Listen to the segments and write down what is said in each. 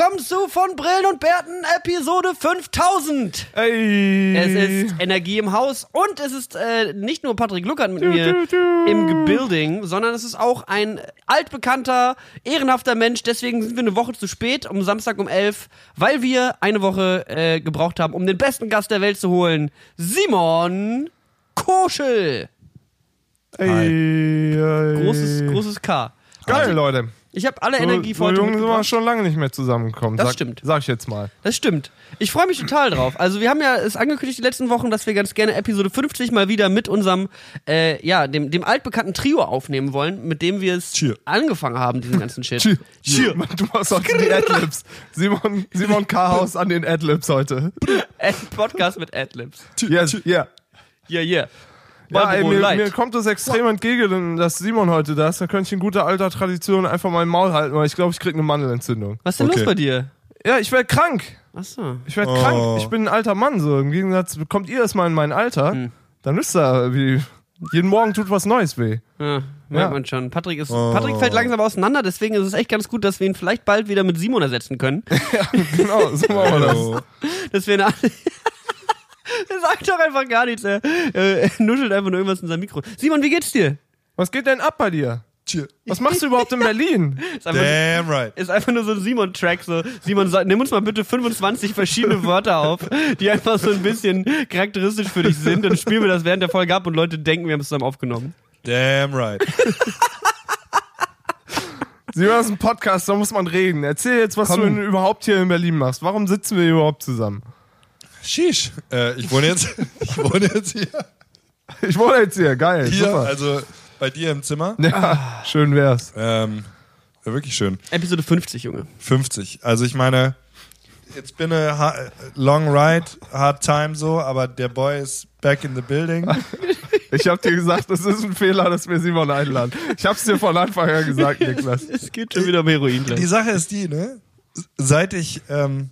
willkommen zu von Brillen und Bärten Episode 5000. Ey. Es ist Energie im Haus und es ist äh, nicht nur Patrick Luckert mit mir im Building, sondern es ist auch ein altbekannter, ehrenhafter Mensch. Deswegen sind wir eine Woche zu spät, um Samstag um 11, weil wir eine Woche äh, gebraucht haben, um den besten Gast der Welt zu holen. Simon Koschel. Ey, ey. Großes, großes K. Geil, Leute. Ich habe alle So, Energie für so heute jung sind wir schon lange nicht mehr zusammengekommen. Das sag, stimmt. Sag ich jetzt mal. Das stimmt. Ich freue mich total drauf. Also wir haben ja es angekündigt die letzten Wochen, dass wir ganz gerne Episode 50 mal wieder mit unserem, äh, ja, dem, dem altbekannten Trio aufnehmen wollen, mit dem wir es Cheer. angefangen haben, diesen ganzen Shit. Cheer. Cheer. Du machst heute die Adlibs. Simon, Simon K. an den Adlibs heute. Ein Podcast mit Adlibs. Yes, yeah. Yeah, yeah. Ja, ey, mir, mir kommt das extrem entgegen, dass Simon heute da ist. Da könnte ich in guter alter Tradition einfach mein Maul halten, weil ich glaube, ich krieg eine Mandelentzündung. Was ist denn Okay. los bei dir? Ja, ich werde krank. Achso. Ich werde Oh. krank. Ich bin ein alter Mann. So im Gegensatz, kommt ihr erstmal in mein Alter, Hm. dann wisst ihr, wie jeden Morgen tut was Neues weh. Ja, merkt Ja. man schon. Patrick ist, Oh. Patrick fällt langsam auseinander, deswegen ist es echt ganz gut, dass wir ihn vielleicht bald wieder mit Simon ersetzen können. Genau, so machen wir das. Dass wir eine Er sagt doch einfach gar nichts. Er, äh, er nuschelt einfach nur irgendwas in sein Mikro. Simon, wie geht's dir? Was geht denn ab bei dir? Was machst du überhaupt in Berlin? Ist einfach, Damn right. ist einfach nur so ein Simon-Track. So. Simon, sag- nimm uns mal bitte 25 verschiedene Wörter auf, die einfach so ein bisschen charakteristisch für dich sind. Dann spielen wir das während der Folge ab und Leute denken, wir haben es zusammen aufgenommen. Damn right. Simon, das ist ein Podcast, da muss man reden. Erzähl jetzt, was Komm. du überhaupt hier in Berlin machst. Warum sitzen wir überhaupt zusammen? Sheesh. Äh, ich wohne jetzt, ich wohne jetzt hier. Ich wohne jetzt hier, geil. Hier, super. also bei dir im Zimmer. ja, schön wär's. Ähm, ja, wirklich schön. Episode 50, Junge. 50. Also ich meine, it's been a long ride, hard time so, aber der Boy ist back in the building. Ich hab dir gesagt, es ist ein Fehler, dass wir Simon einladen. Ich hab's dir von Anfang an gesagt, Niklas. Es geht schon wieder um Heroin. Die. Sache ist die, ne? Seit ich, ähm,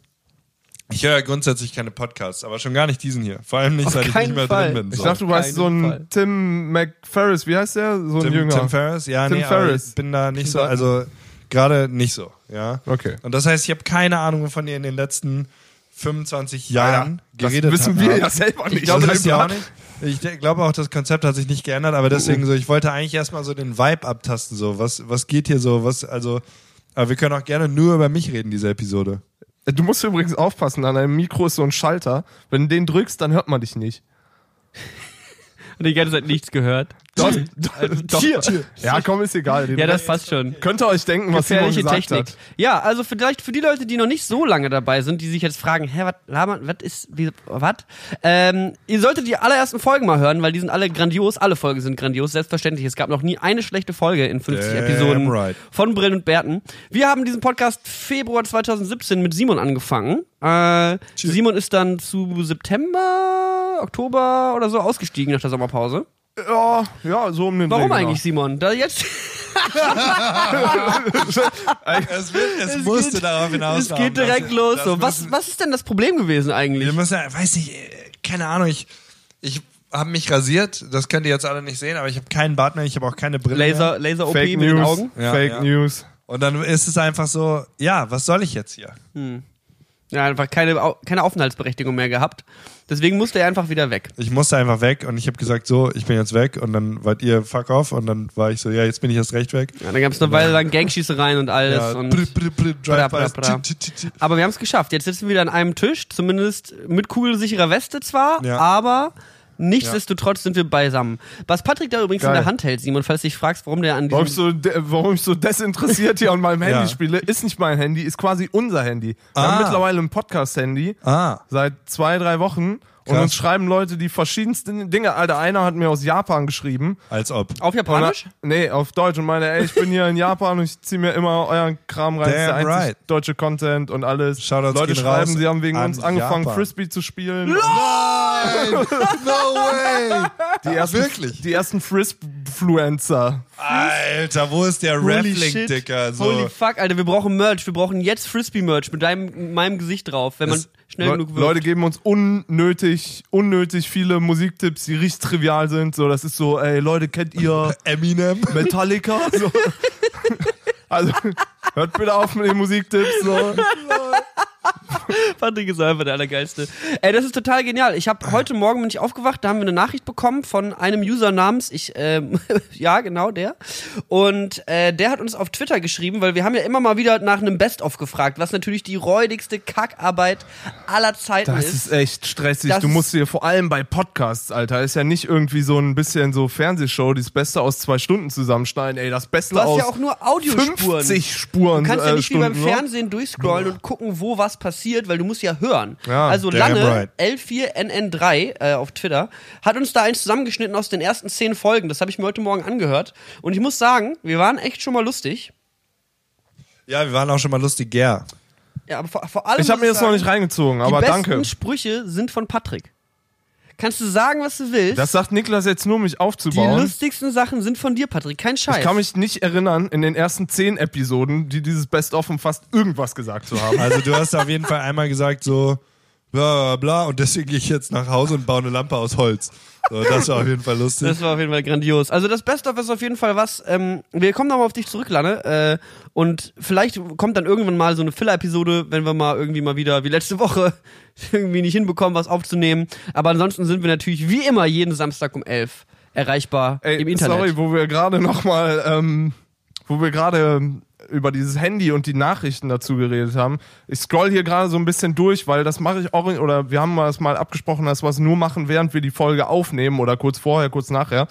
ich höre ja grundsätzlich keine Podcasts, aber schon gar nicht diesen hier. Vor allem nicht, Auf seit ich nicht mehr Fall. drin bin. Ich So. dachte, du weißt so ein Fall. Tim McFerris, wie heißt der? So ein Tim, Jünger. Tim Ferriss? Ja, Tim nee, aber Ferriss. ich bin da nicht so, also gerade nicht so, ja. Okay. Und das heißt, ich habe keine Ahnung, wovon ihr in den letzten 25 Jahren das geredet wissen habt. wir ja selber nicht. Ich glaube, das Das ja auch nicht. Ich glaube auch, das Konzept hat sich nicht geändert, aber deswegen so, ich wollte eigentlich erstmal so den Vibe abtasten, so, was, was geht hier so, was, also, aber wir können auch gerne nur über mich reden, diese Episode. Du musst übrigens aufpassen, an deinem Mikro ist so ein Schalter. Wenn du den drückst, dann hört man dich nicht. Und die ganze Zeit nichts gehört. Doch, Also, doch. Tier. Ja, komm, ist egal. Ja, das passt schon. Könnt ihr euch denken, was Simon Gefährliche gesagt Technik. hat. Ja, also vielleicht für die Leute, die noch nicht so lange dabei sind, die sich jetzt fragen, hä, was labern, was ist, wie, was? Ähm, ihr solltet die allerersten Folgen mal hören, weil die sind alle grandios, alle Folgen sind grandios, selbstverständlich. Es gab noch nie eine schlechte Folge in 50 Damn Episoden right. von Brillen und Bärten. Wir haben diesen Podcast Februar 2017 mit Simon angefangen. Äh, Simon ist dann zu September, Oktober oder so ausgestiegen nach der Sommerpause. Ja, ja, so um den Warum Dreh, genau. eigentlich, Simon? Da jetzt Es, wird, es, Es musste geht- darauf hinaus. es geht direkt los. So. Was, was ist denn das Problem gewesen eigentlich? Wir müssen, ja- weiß nicht, äh, keine Ahnung, ich, ich habe mich rasiert, das könnt ihr jetzt alle nicht sehen, aber ich habe keinen Bart mehr, ich habe auch keine Brille mehr. Laser, Laser OP Fake mit den News. Augen. Ja, Fake ja. News. Und dann ist es einfach so, ja, was soll ich jetzt hier? Ja, einfach keine, keine Aufenthaltsberechtigung mehr gehabt. Deswegen musste er einfach wieder weg. Ich musste einfach weg und ich habe gesagt, so, ich bin jetzt weg und dann wart ihr fuck off und dann war ich so, ja, jetzt bin ich erst recht weg. Ja, dann gab es eine Weile lang Gangschießereien und alles. Ja, und brr, brr, brr, Bra, bra, bra. Aber wir haben es geschafft. Jetzt sitzen wir wieder an einem Tisch, zumindest mit kugelsicherer Weste zwar, Ja. aber nichtsdestotrotz sind wir beisammen. Was Patrick da übrigens Geil. in der Hand hält, Simon, falls du dich fragst, warum der an Warum ich, diesem... so, de- warum ich so desinteressiert hier an meinem Handy Ja. spiele, ist nicht mein Handy, ist quasi unser Handy. Wir Ah. haben mittlerweile ein Podcast-Handy Ah, seit zwei, drei Wochen und Krass. uns schreiben Leute die verschiedensten Dinge. Alter, einer hat mir aus Japan geschrieben. als ob. Auf Japanisch? Und, nee, auf Deutsch und meine, ey, ich bin hier in Japan und ich ziehe mir immer euren Kram rein. Das ist der Damn right. deutsche Content und alles. Shoutouts Leute schreiben, sie haben wegen an uns angefangen, Japan. Frisbee zu spielen. Nein! No way! Die ersten, Wirklich? Die ersten Frisbee-Fluencer. Alter, wo ist der Holy Raffling, shit. Dicker? So. Holy fuck, Alter, wir brauchen Merch. Wir brauchen jetzt Frisbee-Merch mit deinem, meinem Gesicht drauf, wenn man Das- schnell Le genug wirft. Leute geben uns unnötig, unnötig viele Musiktipps, die richtig trivial sind. So, das ist so, ey, Leute, kennt ihr Eminem. Metallica? So. Also, Hört bitte auf mit den Musiktipps. So. Patrick ist einfach der Allergeilste. Ey, das ist total genial. Ich habe heute Morgen bin ich aufgewacht, da haben wir eine Nachricht bekommen von einem User namens, ich, ähm, ja, genau, der. Und äh, der hat uns auf Twitter geschrieben, weil wir haben ja immer mal wieder nach einem Best-of gefragt, was natürlich die räudigste Kackarbeit aller Zeiten Das ist. ist echt stressig. Das du musst dir vor allem bei Podcasts, Alter, ist ja nicht irgendwie so ein bisschen so Fernsehshow, das Beste aus zwei Stunden zusammenschneiden. Ey, das Beste Du hast aus ja auch nur Audiospuren. 50 Spuren. Du kannst ja äh, nicht wie beim ne? Fernsehen durchscrollen und gucken, wo was passiert, weil du musst ja hören. Ja, also Lanne, right. L4NN3 äh, auf Twitter, hat uns da eins zusammengeschnitten aus den ersten zehn Folgen. Das habe ich mir heute Morgen angehört. Und ich muss sagen, wir waren echt schon mal lustig. Ja, wir waren auch schon mal lustig, ja. Ja, aber vor, vor allem. Ich habe mir das noch nicht reingezogen, Die aber besten danke. Sprüche sind von Patrick. Kannst du sagen, was du willst? Das sagt Niklas jetzt nur, um mich die aufzubauen. lustigsten Sachen sind von dir, Patrick. Kein Scheiß. Ich kann mich nicht erinnern, in den ersten zehn Episoden, die dieses Best-of umfasst, irgendwas gesagt zu haben. Also du hast auf jeden Fall einmal gesagt so bla bla bla und deswegen gehe ich jetzt nach Hause und baue eine Lampe aus Holz. So, das war auf jeden Fall lustig. Das war auf jeden Fall grandios. Also das Best-of ist auf jeden Fall was. Ähm, wir kommen nochmal auf dich zurück, Lanne. Äh, und vielleicht kommt dann irgendwann mal so eine Filler-Episode, wenn wir mal irgendwie mal wieder, wie letzte Woche, irgendwie nicht hinbekommen, was aufzunehmen. Aber ansonsten sind wir natürlich wie immer jeden Samstag um 11 erreichbar Ey, im Internet. sorry, wo wir gerade nochmal, ähm, wo wir gerade ähm, über dieses Handy und die Nachrichten dazu geredet haben. Ich scroll hier gerade so ein bisschen durch, weil das mache ich auch, oder wir haben das mal abgesprochen, dass wir es nur machen, während wir die Folge aufnehmen oder kurz vorher, kurz nachher.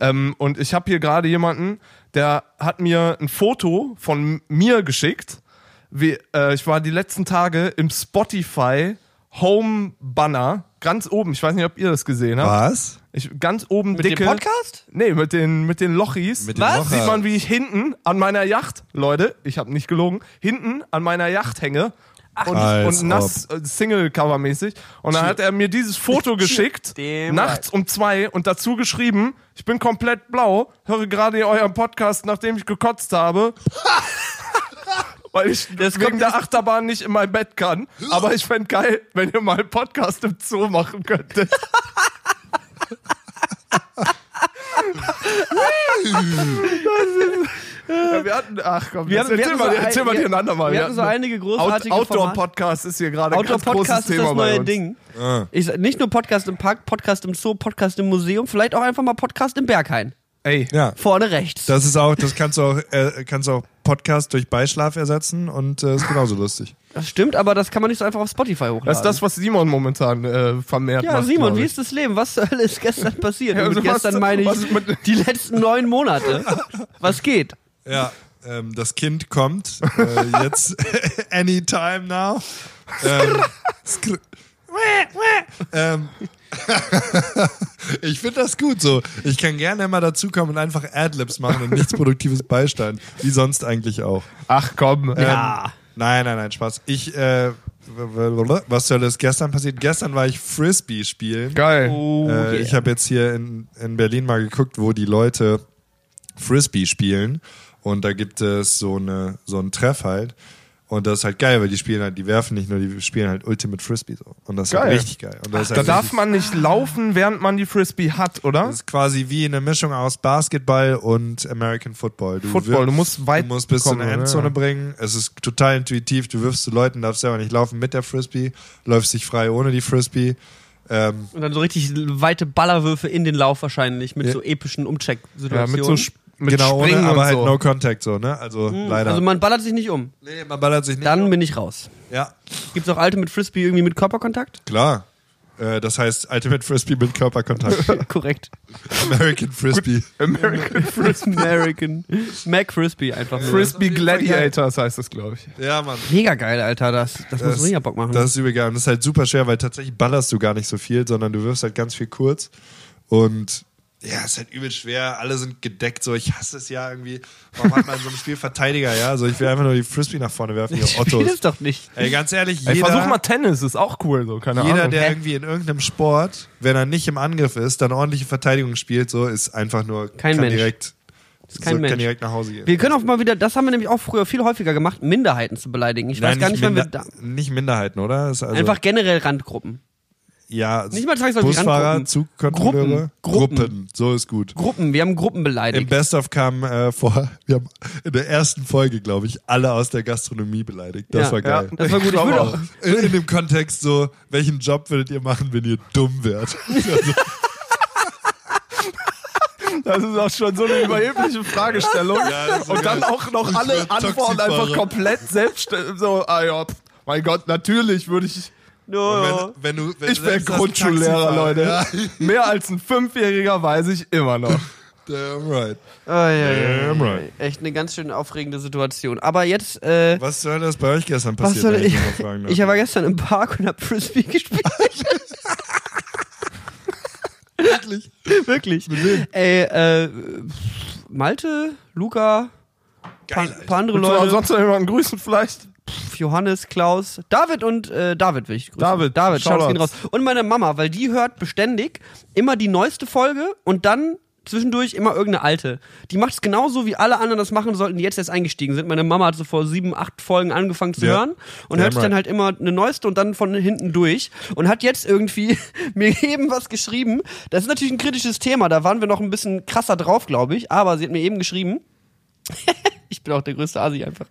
Ähm, und ich habe hier gerade jemanden, der hat mir ein Foto von mir geschickt. Wie, äh, ich war die letzten Tage im Spotify Home Banner ganz oben. Ich weiß nicht, ob ihr das gesehen habt. Was? Ich, ganz oben Mit dicke. dem Podcast? Nee, mit den, mit den Lochis. Mit den Was? Locher. Sieht man, wie ich hinten an meiner Yacht, Leute, ich habe nicht gelogen, hinten an meiner Yacht hänge. und, als und nass, äh, Single-Cover-mäßig. Und dann hat er mir dieses Foto geschickt, nachts um zwei, und dazu geschrieben, ich bin komplett blau, höre gerade euren Podcast, nachdem ich gekotzt habe. Weil ich Das wegen kommt- der Achterbahn nicht in mein Bett kann. Aber ich fänd geil, wenn ihr mal einen Podcast im Zoo machen könntet. Ja, wir hatten, ach komm, Wir hatten- wir erzähl mal, so erzähl ein- mal wir- dir ein andermal. wir hatten so einige großartige Out. Outdoor-Podcast ist hier gerade ein ganz großes Outdoor-Podcast ist Thema das bei neue uns. Ding. Ah. Ich, nicht nur Podcast im Park, Podcast im Zoo, Podcast im Museum, vielleicht auch einfach mal Podcast im Berghain. Ey, Ja. Vorne rechts. Das ist auch, das kannst du auch, äh, kannst du auch Podcast durch Beischlaf ersetzen und äh, ist genauso lustig. Das stimmt, aber das kann man nicht so einfach auf Spotify hochladen. das ist das, was Simon momentan äh, vermehrt Ja, macht. Simon, wie ich. ist das Leben? Was zur Hölle ist gestern passiert? Ja, also was- gestern meine ich was ist mit- die letzten neun Monate. Was geht? Ja, ähm, das Kind kommt äh, jetzt anytime now. Ähm, ähm, ich finde das gut so. Ich kann gerne immer dazukommen und einfach Adlibs machen und nichts Produktives beisteuern. Wie sonst eigentlich auch. Ach komm. Ähm, Ja. Nein, nein, nein, Spaß. Ich, äh, was soll das gestern passiert? Gestern war ich Frisbee spielen. Geil. Oh, Äh, yeah. Ich habe jetzt hier in, in Berlin mal geguckt, wo die Leute Frisbee spielen. Und da gibt es so, eine, so einen Treff halt. Und das ist halt geil, weil die spielen halt, die werfen nicht nur, die spielen halt Ultimate Frisbee so. Und das ist halt Geil. richtig geil. Und das ist Da halt darf man nicht laufen, während man die Frisbee hat, oder? das ist quasi wie eine Mischung aus Basketball und American Football. Du Football, wirf- du musst weit Du musst bis zu kommen, einer ja. Endzone bringen. Es ist total intuitiv. Du wirfst zu Leuten, darfst selber nicht laufen mit der Frisbee, läufst dich frei ohne die Frisbee. Ähm, Und dann so richtig weite Ballerwürfe in den Lauf wahrscheinlich mit Ja. so epischen Ja, Umcheck-Situationen. mit so mit genau, Springen ohne, aber und halt so. no contact so, ne? Also leider. Also man ballert sich nicht um. nee, man ballert sich nicht. Dann bin ich raus. ja, Gibt's auch alte mit Frisbee irgendwie mit Körperkontakt? klar. Äh, das heißt Ultimate Frisbee mit Körperkontakt. Korrekt. American Frisbee. American Frisbee. American. Mac Frisbee einfach nur. Frisbee Gladiators heißt das, glaube ich. Ja, Mann. Mega geil, Alter. Das, das, muss mega Bock machen. Das ist übel geil. Und das ist halt super schwer, weil tatsächlich ballerst du gar nicht so viel, sondern du wirfst halt ganz viel kurz. Und ja, es ist halt übel schwer. Alle sind gedeckt. So, ich hasse es ja irgendwie. Warum hat man in so einem Spiel Verteidiger, ja? Also ich will einfach nur die Frisbee nach vorne werfen, ich spiel Ottos. es doch nicht. Ey, ganz ehrlich, Ey, jeder, versuch mal Tennis, ist auch cool, so, keine jeder Ahnung. der Hä? irgendwie in irgendeinem Sport, wenn er nicht im Angriff ist, dann ordentliche Verteidigung spielt, so, ist einfach nur, Kein kann Mensch. direkt, ist kein so, Mensch. kann direkt nach Hause gehen. Wir können auch mal wieder, das haben wir nämlich auch früher viel häufiger gemacht, Minderheiten zu beleidigen. Ich weiß gar nicht, wann wir Minder- da. nicht Minderheiten, oder? Ist also, Einfach generell Randgruppen. Ja, Nicht mal zwangsläufig Busfahrer. Zugkontrolleure, Gruppen. Gruppen. so ist gut. Gruppen, wir haben Gruppen Im beleidigt. Best of kam äh, vor, wir haben in der ersten Folge, glaube ich, alle aus der Gastronomie beleidigt. Das Ja. war geil. Das war gut. Ich würde auch. In, in dem Kontext so, welchen Job würdet ihr machen, wenn ihr dumm wärt? Das ist auch schon so eine überhebliche Fragestellung. Ja, und dann geil. auch noch Ich alle Antworten einfach komplett selbst so, ah ja, mein Gott, natürlich würde ich, no, wenn, wenn du, wenn ich als Grundschullehrer, Leute. Ja, Mehr als ein Fünfjähriger weiß ich immer noch. damn right. Oh, ja, ja, ja, Damn ja. right. Echt eine ganz schön aufregende Situation. Aber jetzt, äh, Was soll das bei euch gestern was passiert? soll ich? darf? Ich war gestern im Park und hab Frisbee gespielt. wirklich. Wirklich. Ey, äh, Malte, Luca, paar, Geil, paar andere du auch Leute, sonst noch jemanden grüßen vielleicht? Johannes, Klaus, David und äh, David will ich grüßen. David, David, Shoutouts gehen raus. Und meine Mama, weil die hört beständig immer die neueste Folge und dann zwischendurch immer irgendeine alte. Die macht es genauso, wie alle anderen das machen sollten, die jetzt erst eingestiegen sind. Meine Mama hat so vor sieben, acht Folgen angefangen zu Ja. hören und Damn hört sich dann halt immer eine neueste und dann von hinten durch und hat jetzt irgendwie mir eben was geschrieben. Das ist natürlich ein kritisches Thema, da waren wir noch ein bisschen krasser drauf, glaube ich, aber sie hat mir eben geschrieben, ich bin auch der größte Asi einfach.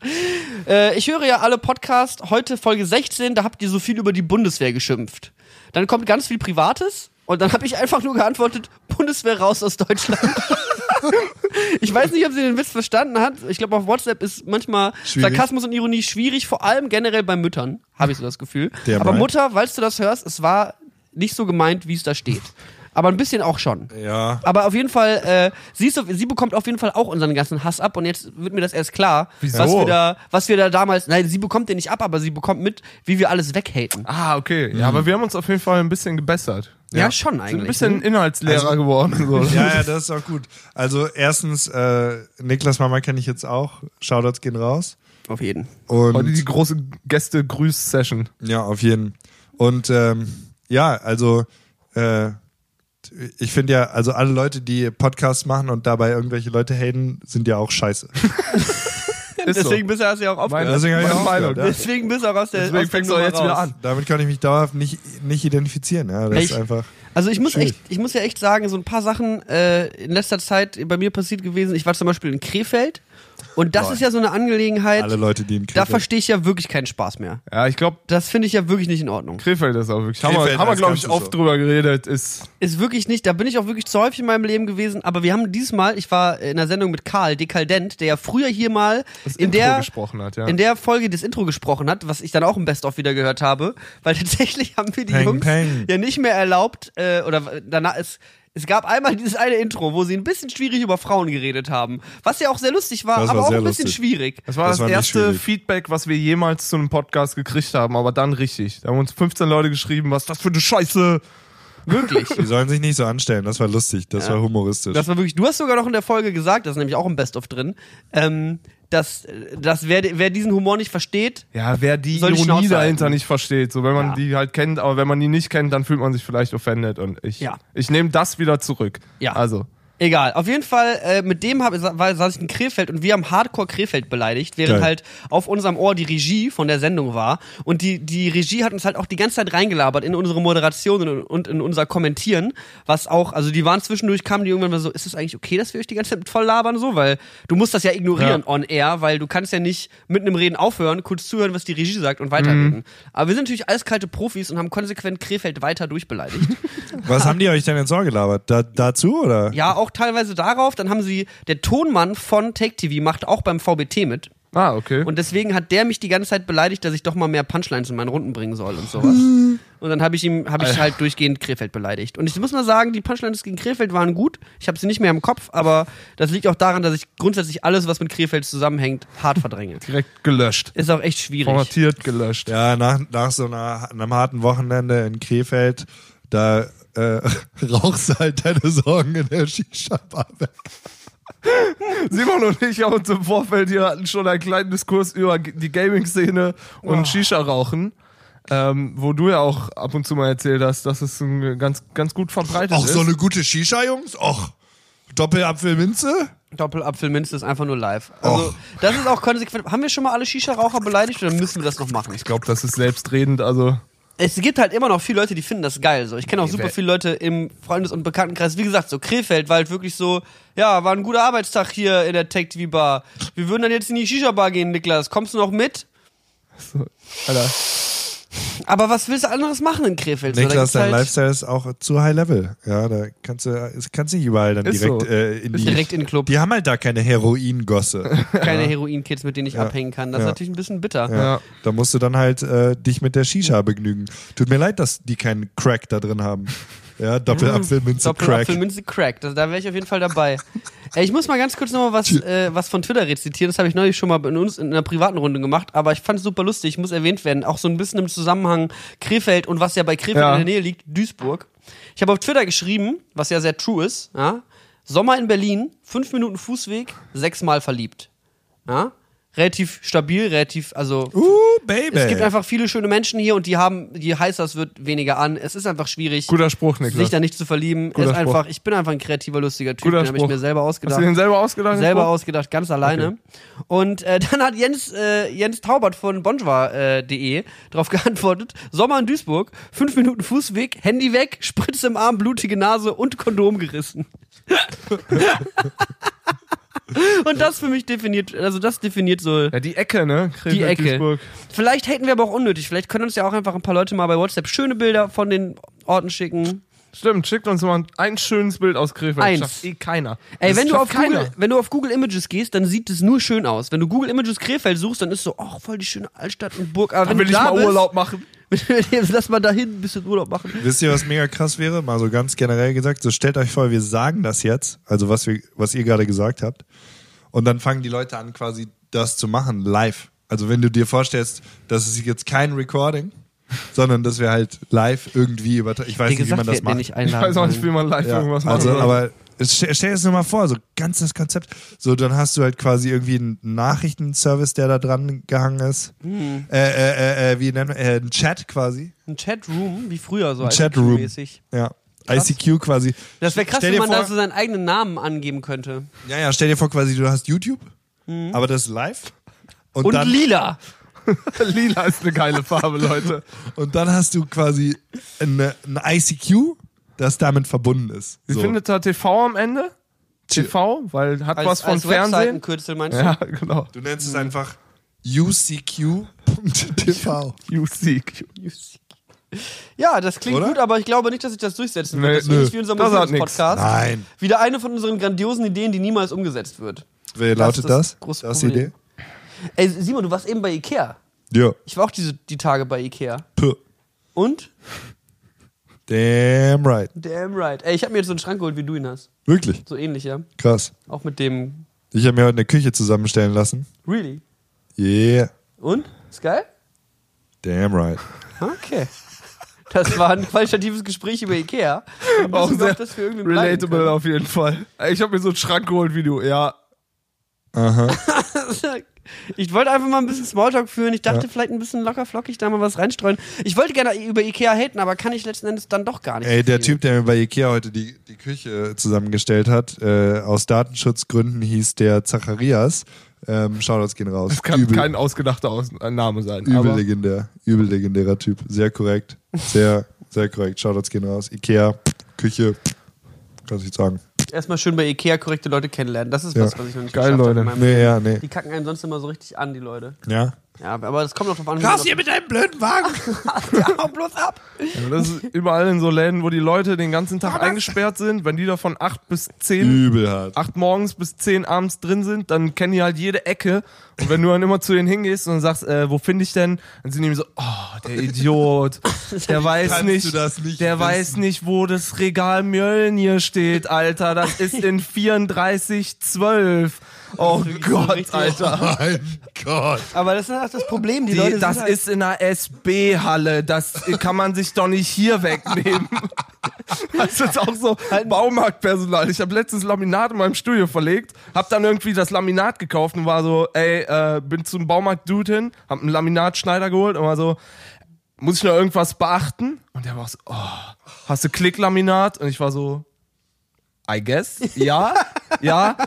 Äh, ich höre ja alle Podcasts. Heute Folge 16, da habt ihr so viel über die Bundeswehr geschimpft. Dann kommt ganz viel Privates und dann habe ich einfach nur geantwortet, Bundeswehr raus aus Deutschland. ich weiß nicht, ob sie den Witz verstanden hat. Ich glaube, auf WhatsApp ist manchmal Schwierig. Sarkasmus und Ironie schwierig, vor allem generell bei Müttern, habe ich so das Gefühl. Der Aber. Mutter, falls du das hörst, es war nicht so gemeint, wie es da steht. Aber ein bisschen auch schon. Ja. Aber auf jeden Fall, äh, sie, ist, sie bekommt auf jeden Fall auch unseren ganzen Hass ab und jetzt wird mir das erst klar, Wieso? was wir da, was wir da damals, nein, sie bekommt den nicht ab, aber sie bekommt mit, wie wir alles weghaten. Ah, okay. Ja, aber wir haben uns auf jeden Fall ein bisschen gebessert. Ja, schon Sind ein eigentlich. bisschen ne? Inhaltslehrer Also- geworden. So. Ja, ja, das ist auch gut. Also erstens, äh, Niklas Mama kenne ich jetzt auch. Shoutouts gehen raus. Auf jeden. Heute Und die große Gäste-Grüß-Session. ja, auf jeden. Und ähm, ja, also äh, ich finde ja, also alle Leute, die Podcasts machen und dabei irgendwelche Leute haten, sind ja auch scheiße. Deswegen bist du hast ja auch Meine, aufgehört. Deswegen meine auch Meinung. aufgehört, ja. Deswegen bist du auch aus der, Deswegen aus fängst du jetzt wieder raus. an. Damit kann ich mich dauerhaft nicht, nicht identifizieren. Ja, das Ich- ist einfach. Also ich muss Schwierig. echt, ich muss ja echt sagen, so ein paar Sachen äh, in letzter Zeit bei mir passiert gewesen. Ich war zum Beispiel in Krefeld und das Boah. ist ja so eine Angelegenheit, Alle Leute, die in da Krefeld- verstehe ich ja wirklich keinen Spaß mehr. Ja, ich glaube, Das finde ich ja wirklich nicht in Ordnung. Krefeld ist auch wirklich. Haben wir, Krefeld haben wir glaube ich, oft so. drüber geredet. Ist Ist wirklich nicht, da bin ich auch wirklich zu häufig in meinem Leben gewesen, aber wir haben dieses Mal, ich war in einer Sendung mit Karl Dekaldent, der ja früher hier mal das in Intro der gesprochen hat, ja. in der Folge das Intro gesprochen hat, was ich dann auch im Best-of wieder gehört habe, weil tatsächlich haben wir die Peng, Jungs peng. ja nicht mehr erlaubt, äh, oder danach, es, es gab einmal dieses eine Intro, wo sie ein bisschen schwierig über Frauen geredet haben, was ja auch sehr lustig war, Das aber war auch ein bisschen lustig. schwierig. das war das das, war erste. Feedback, was wir jemals zu einem Podcast gekriegt haben, aber dann richtig. Da haben uns 15 Leute geschrieben, was ist das für eine Scheiße. Wirklich. Die sollen sich nicht so anstellen. Das war lustig. Das war humoristisch. Das war wirklich, du hast sogar noch in der Folge gesagt, das ist nämlich auch im Best-of drin, ähm, dass, dass wer, wer diesen Humor nicht versteht, Ja, wer die die Ironie Schnauze dahinter nicht versteht. So, wenn man Ja. die halt kennt, aber wenn man die nicht kennt, dann fühlt man sich vielleicht offended. Und ich, Ja. ich nehme das wieder zurück. Ja. Also. Egal, auf jeden Fall, äh, mit dem hab, war, saß ich in Krefeld und wir haben Hardcore Krefeld beleidigt, während Geil. halt auf unserem Ohr die Regie von der Sendung war. Und die, die Regie hat uns halt auch die ganze Zeit reingelabert in unsere Moderation und, in unser Kommentieren, was auch, also die waren zwischendurch, kamen die irgendwann mal so, ist es eigentlich okay, dass wir euch die ganze Zeit voll labern so? Weil du musst das ja ignorieren Ja. on air, weil du kannst ja nicht mitten im Reden aufhören, kurz zuhören, was die Regie sagt und weiterreden. Aber wir sind natürlich eiskalte Profis und haben konsequent Krefeld weiter durchbeleidigt. Was haben die euch denn ins Ohr gelabert? Da, dazu oder? Ja, auch teilweise darauf. Dann haben sie, der Tonmann von Take TV macht auch beim VBT mit. Ah, okay. Und deswegen hat der mich die ganze Zeit beleidigt, dass ich doch mal mehr Punchlines in meinen Runden bringen soll und sowas. Und dann habe ich ihm, habe ich halt durchgehend Krefeld beleidigt. Und ich muss mal sagen, die Punchlines gegen Krefeld waren gut. Ich habe sie nicht mehr im Kopf, aber das liegt auch daran, dass ich grundsätzlich alles, was mit Krefeld zusammenhängt, hart verdränge. Direkt gelöscht. Ist auch echt schwierig. Formatiert, gelöscht. Ja, nach, nach so einer, einem harten Wochenende in Krefeld, da äh, rauchst halt deine Sorgen in der Shisha-Bar weg. Simon und ich haben uns im Vorfeld hier hatten schon einen kleinen Diskurs über die Gaming-Szene und Shisha-Rauchen. Ähm, wo du ja auch ab und zu mal erzählt hast, dass es ein ganz, ganz gut verbreitet Auch ist. so eine gute Shisha, Jungs? Och, Doppelapfelminze? Doppelapfelminze ist einfach nur live. Also, Och. das ist auch konsequent. Haben wir schon mal alle Shisha-Raucher beleidigt oder müssen wir das noch machen? ich glaube, das ist selbstredend, also es gibt halt immer noch viele Leute, die finden das geil. So, ich kenne auch super viele Leute im Freundes- und Bekanntenkreis. Wie gesagt, so Krefeld war halt wirklich so, ja, war ein guter Arbeitstag hier in der Tech TV Bar. Wir würden dann jetzt in die Shisha Bar gehen, Niklas. Kommst du noch mit? Alter. Aber was willst du anderes machen in Krefeld? So, Niklas, gibt's dein halt Lifestyle ist auch zu high level. Ja, da kannst du, kannst nicht überall dann direkt so. äh, in die. direkt in den Club. Die haben halt da keine Heroingosse. Keine Heroin-Kids, mit denen ich Ja. abhängen kann. Das Ja. ist natürlich ein bisschen bitter. Ja. Ja. Da musst du dann halt äh, dich mit der Shisha begnügen. Tut mir leid, dass die keinen Crack da drin haben. Ja, Doppelapfelminze Crack. Doppelapfelminze Crack. Das, da wäre ich auf jeden Fall dabei. Ey, ich muss mal ganz kurz nochmal was, äh, was von Twitter rezitieren. Das habe ich neulich schon mal in uns in einer privaten Runde gemacht, aber ich fand es super lustig, muss erwähnt werden. Auch so ein bisschen im Zusammenhang Krefeld und was ja bei Krefeld Ja. in der Nähe liegt, Duisburg. Ich habe auf Twitter geschrieben, was ja sehr true ist, ja, Sommer in Berlin, fünf Minuten Fußweg, sechsmal verliebt. Ja? Relativ stabil, relativ, also Uh, Baby. es gibt einfach viele schöne Menschen hier und die haben, je heißer es wird, weniger an. Es ist einfach schwierig, Guter Spruch, Niklas. sich da nicht zu verlieben. Guter ist einfach, Spruch. ich bin einfach ein kreativer, lustiger Typ. Guter den habe ich mir selber Hast ausgedacht. du den selber ausgedacht? selber Spruch? ausgedacht, ganz alleine. Und äh, dann hat Jens, äh, Jens Taubert von bonjour.de äh, darauf geantwortet: Sommer in Duisburg, fünf Minuten Fußweg, Handy weg, Spritze im Arm, blutige Nase und Kondom gerissen. und das für mich definiert, also das definiert so Ja, die Ecke, ne? Krefeld, die Ecke. Duisburg. Vielleicht haten wir aber auch unnötig. Vielleicht können uns ja auch einfach ein paar Leute mal bei WhatsApp schöne Bilder von den Orten schicken. Stimmt, schickt uns mal ein schönes Bild aus Krefeld. Eins. Schafft eh keiner. Ey, Das wenn du, auf Google, keiner. wenn du auf Google Images gehst, dann sieht es nur schön aus. Wenn du Google Images Krefeld suchst, dann ist so, ach, voll die schöne Altstadt und Burg. Aber Da wenn will du ich da mal bist, Urlaub machen. lass mal dahin ein bisschen Urlaub machen. Wisst ihr, was mega krass wäre? Mal so ganz generell gesagt. So stellt euch vor, wir sagen das jetzt, also was, wir, was ihr gerade gesagt habt. Und dann fangen die Leute an, quasi das zu machen, live. Also wenn du dir vorstellst, das ist jetzt kein Recording, sondern dass wir halt live irgendwie übertragen. Ich weiß Wie nicht, wie man gesagt, das macht. nicht Ich weiß auch nicht, wie man live Ja, irgendwas machen also, aber stell, stell dir das nur mal vor, so ganz das Konzept. So, dann hast du halt quasi irgendwie einen Nachrichtenservice, der da dran gehangen ist. Hm. Äh, äh, äh, wie nennt man, äh, ein Chat quasi. Ein Chatroom, wie früher so. Ein Chatroom. Ja. Krass. ICQ quasi. Das wäre krass, wenn man da vor- so seinen eigenen Namen angeben könnte. Ja, ja, stell dir vor, quasi, du hast YouTube, aber das ist live. Und, Mhm. Und dann, lila. Lila ist eine geile Farbe, Leute. und dann hast du quasi ein ICQ, das damit verbunden ist. Wie So. findet da TV am Ende? TV, weil hat Als, was von als Fernsehen. Webseitenkürzel meinst du? Ja, genau. Du nennst es einfach ucq.tv. UC. Ja, das klingt Oder? gut, aber ich glaube nicht, dass sich das durchsetzen Nee, wird. Das wie unser. Podcast. Nein. Wieder eine von unseren grandiosen Ideen, die niemals umgesetzt wird. Wer Das lautet das? das große Das. Idee? Ey, Simon, du warst eben bei Ikea. Ja. Ich war auch diese, die Tage bei Ikea. Puh. Und? Damn right. Damn right. Ey, ich habe mir jetzt so einen Schrank geholt, wie du ihn hast. Wirklich. So ähnlich, ja. Krass. Auch mit dem. Ich habe mir heute eine Küche zusammenstellen lassen. Really? Yeah. Und? Ist geil? Damn right. Okay. Das war ein qualitatives Gespräch über Ikea. Auch sehr irgendwie bleiben relatable auf jeden Fall. Ey, Ich habe mir so einen Schrank geholt, wie du. Ja, Aha. Ich wollte einfach mal ein bisschen Smalltalk führen. Ich dachte, vielleicht ein bisschen locker flockig da mal was reinstreuen. Ich wollte gerne über Ikea haten, aber kann ich letzten Endes dann doch gar nicht. Ey, der. Typ, der mir bei Ikea heute die, die Küche zusammengestellt hat, äh, aus Datenschutzgründen hieß der Zacharias. Ähm, Shoutouts gehen raus. das kann übel, kein ausgedachter Aus äh, Name sein. übel aber legendär. Übel legendärer Typ. Sehr korrekt. Sehr, sehr korrekt. Shoutouts gehen raus. Ikea, Küche, kann ich nicht sagen. Erstmal schön bei Ikea korrekte Leute kennenlernen. Das ist Ja. was, was ich noch nicht Geil, geschafft habe Leute. Nee, ja, nee. Die kacken einen sonst immer so richtig an, die Leute. Ja? Ja, aber es kommt noch drauf an. Raus hier mit deinem blöden Wagen! auf- ja, hau bloß ab! Ja, das ist überall in so Läden, wo die Leute den ganzen Tag eingesperrt sind. Wenn die da von 8 bis 10, Übel hart. 8 morgens bis 10 abends drin sind, dann kennen die halt jede Ecke. Und wenn du dann immer zu denen hingehst und sagst, äh, wo finde ich denn? Dann sind die so, oh, der Idiot. Der weiß nicht, das nicht der wissen? weiß nicht, wo das Regal Mjölnir steht, Alter. Das ist in 3412. Oh Gott, Alter. Mein Gott. Aber das ist auch das Problem. Die, Die, Leute das halt, ist in einer SB-Halle. Das kann man sich doch nicht hier wegnehmen. Das ist auch so Baumarktpersonal. Ich habe letztens Laminat in meinem Studio verlegt, hab dann irgendwie das Laminat gekauft und war so, ey, äh, bin zum Baumarkt-Dude hin, hab einen Laminatschneider geholt und war so, muss ich noch irgendwas beachten? Und der war so, oh, hast du Klicklaminat? Und ich war so, I guess, ja, ja.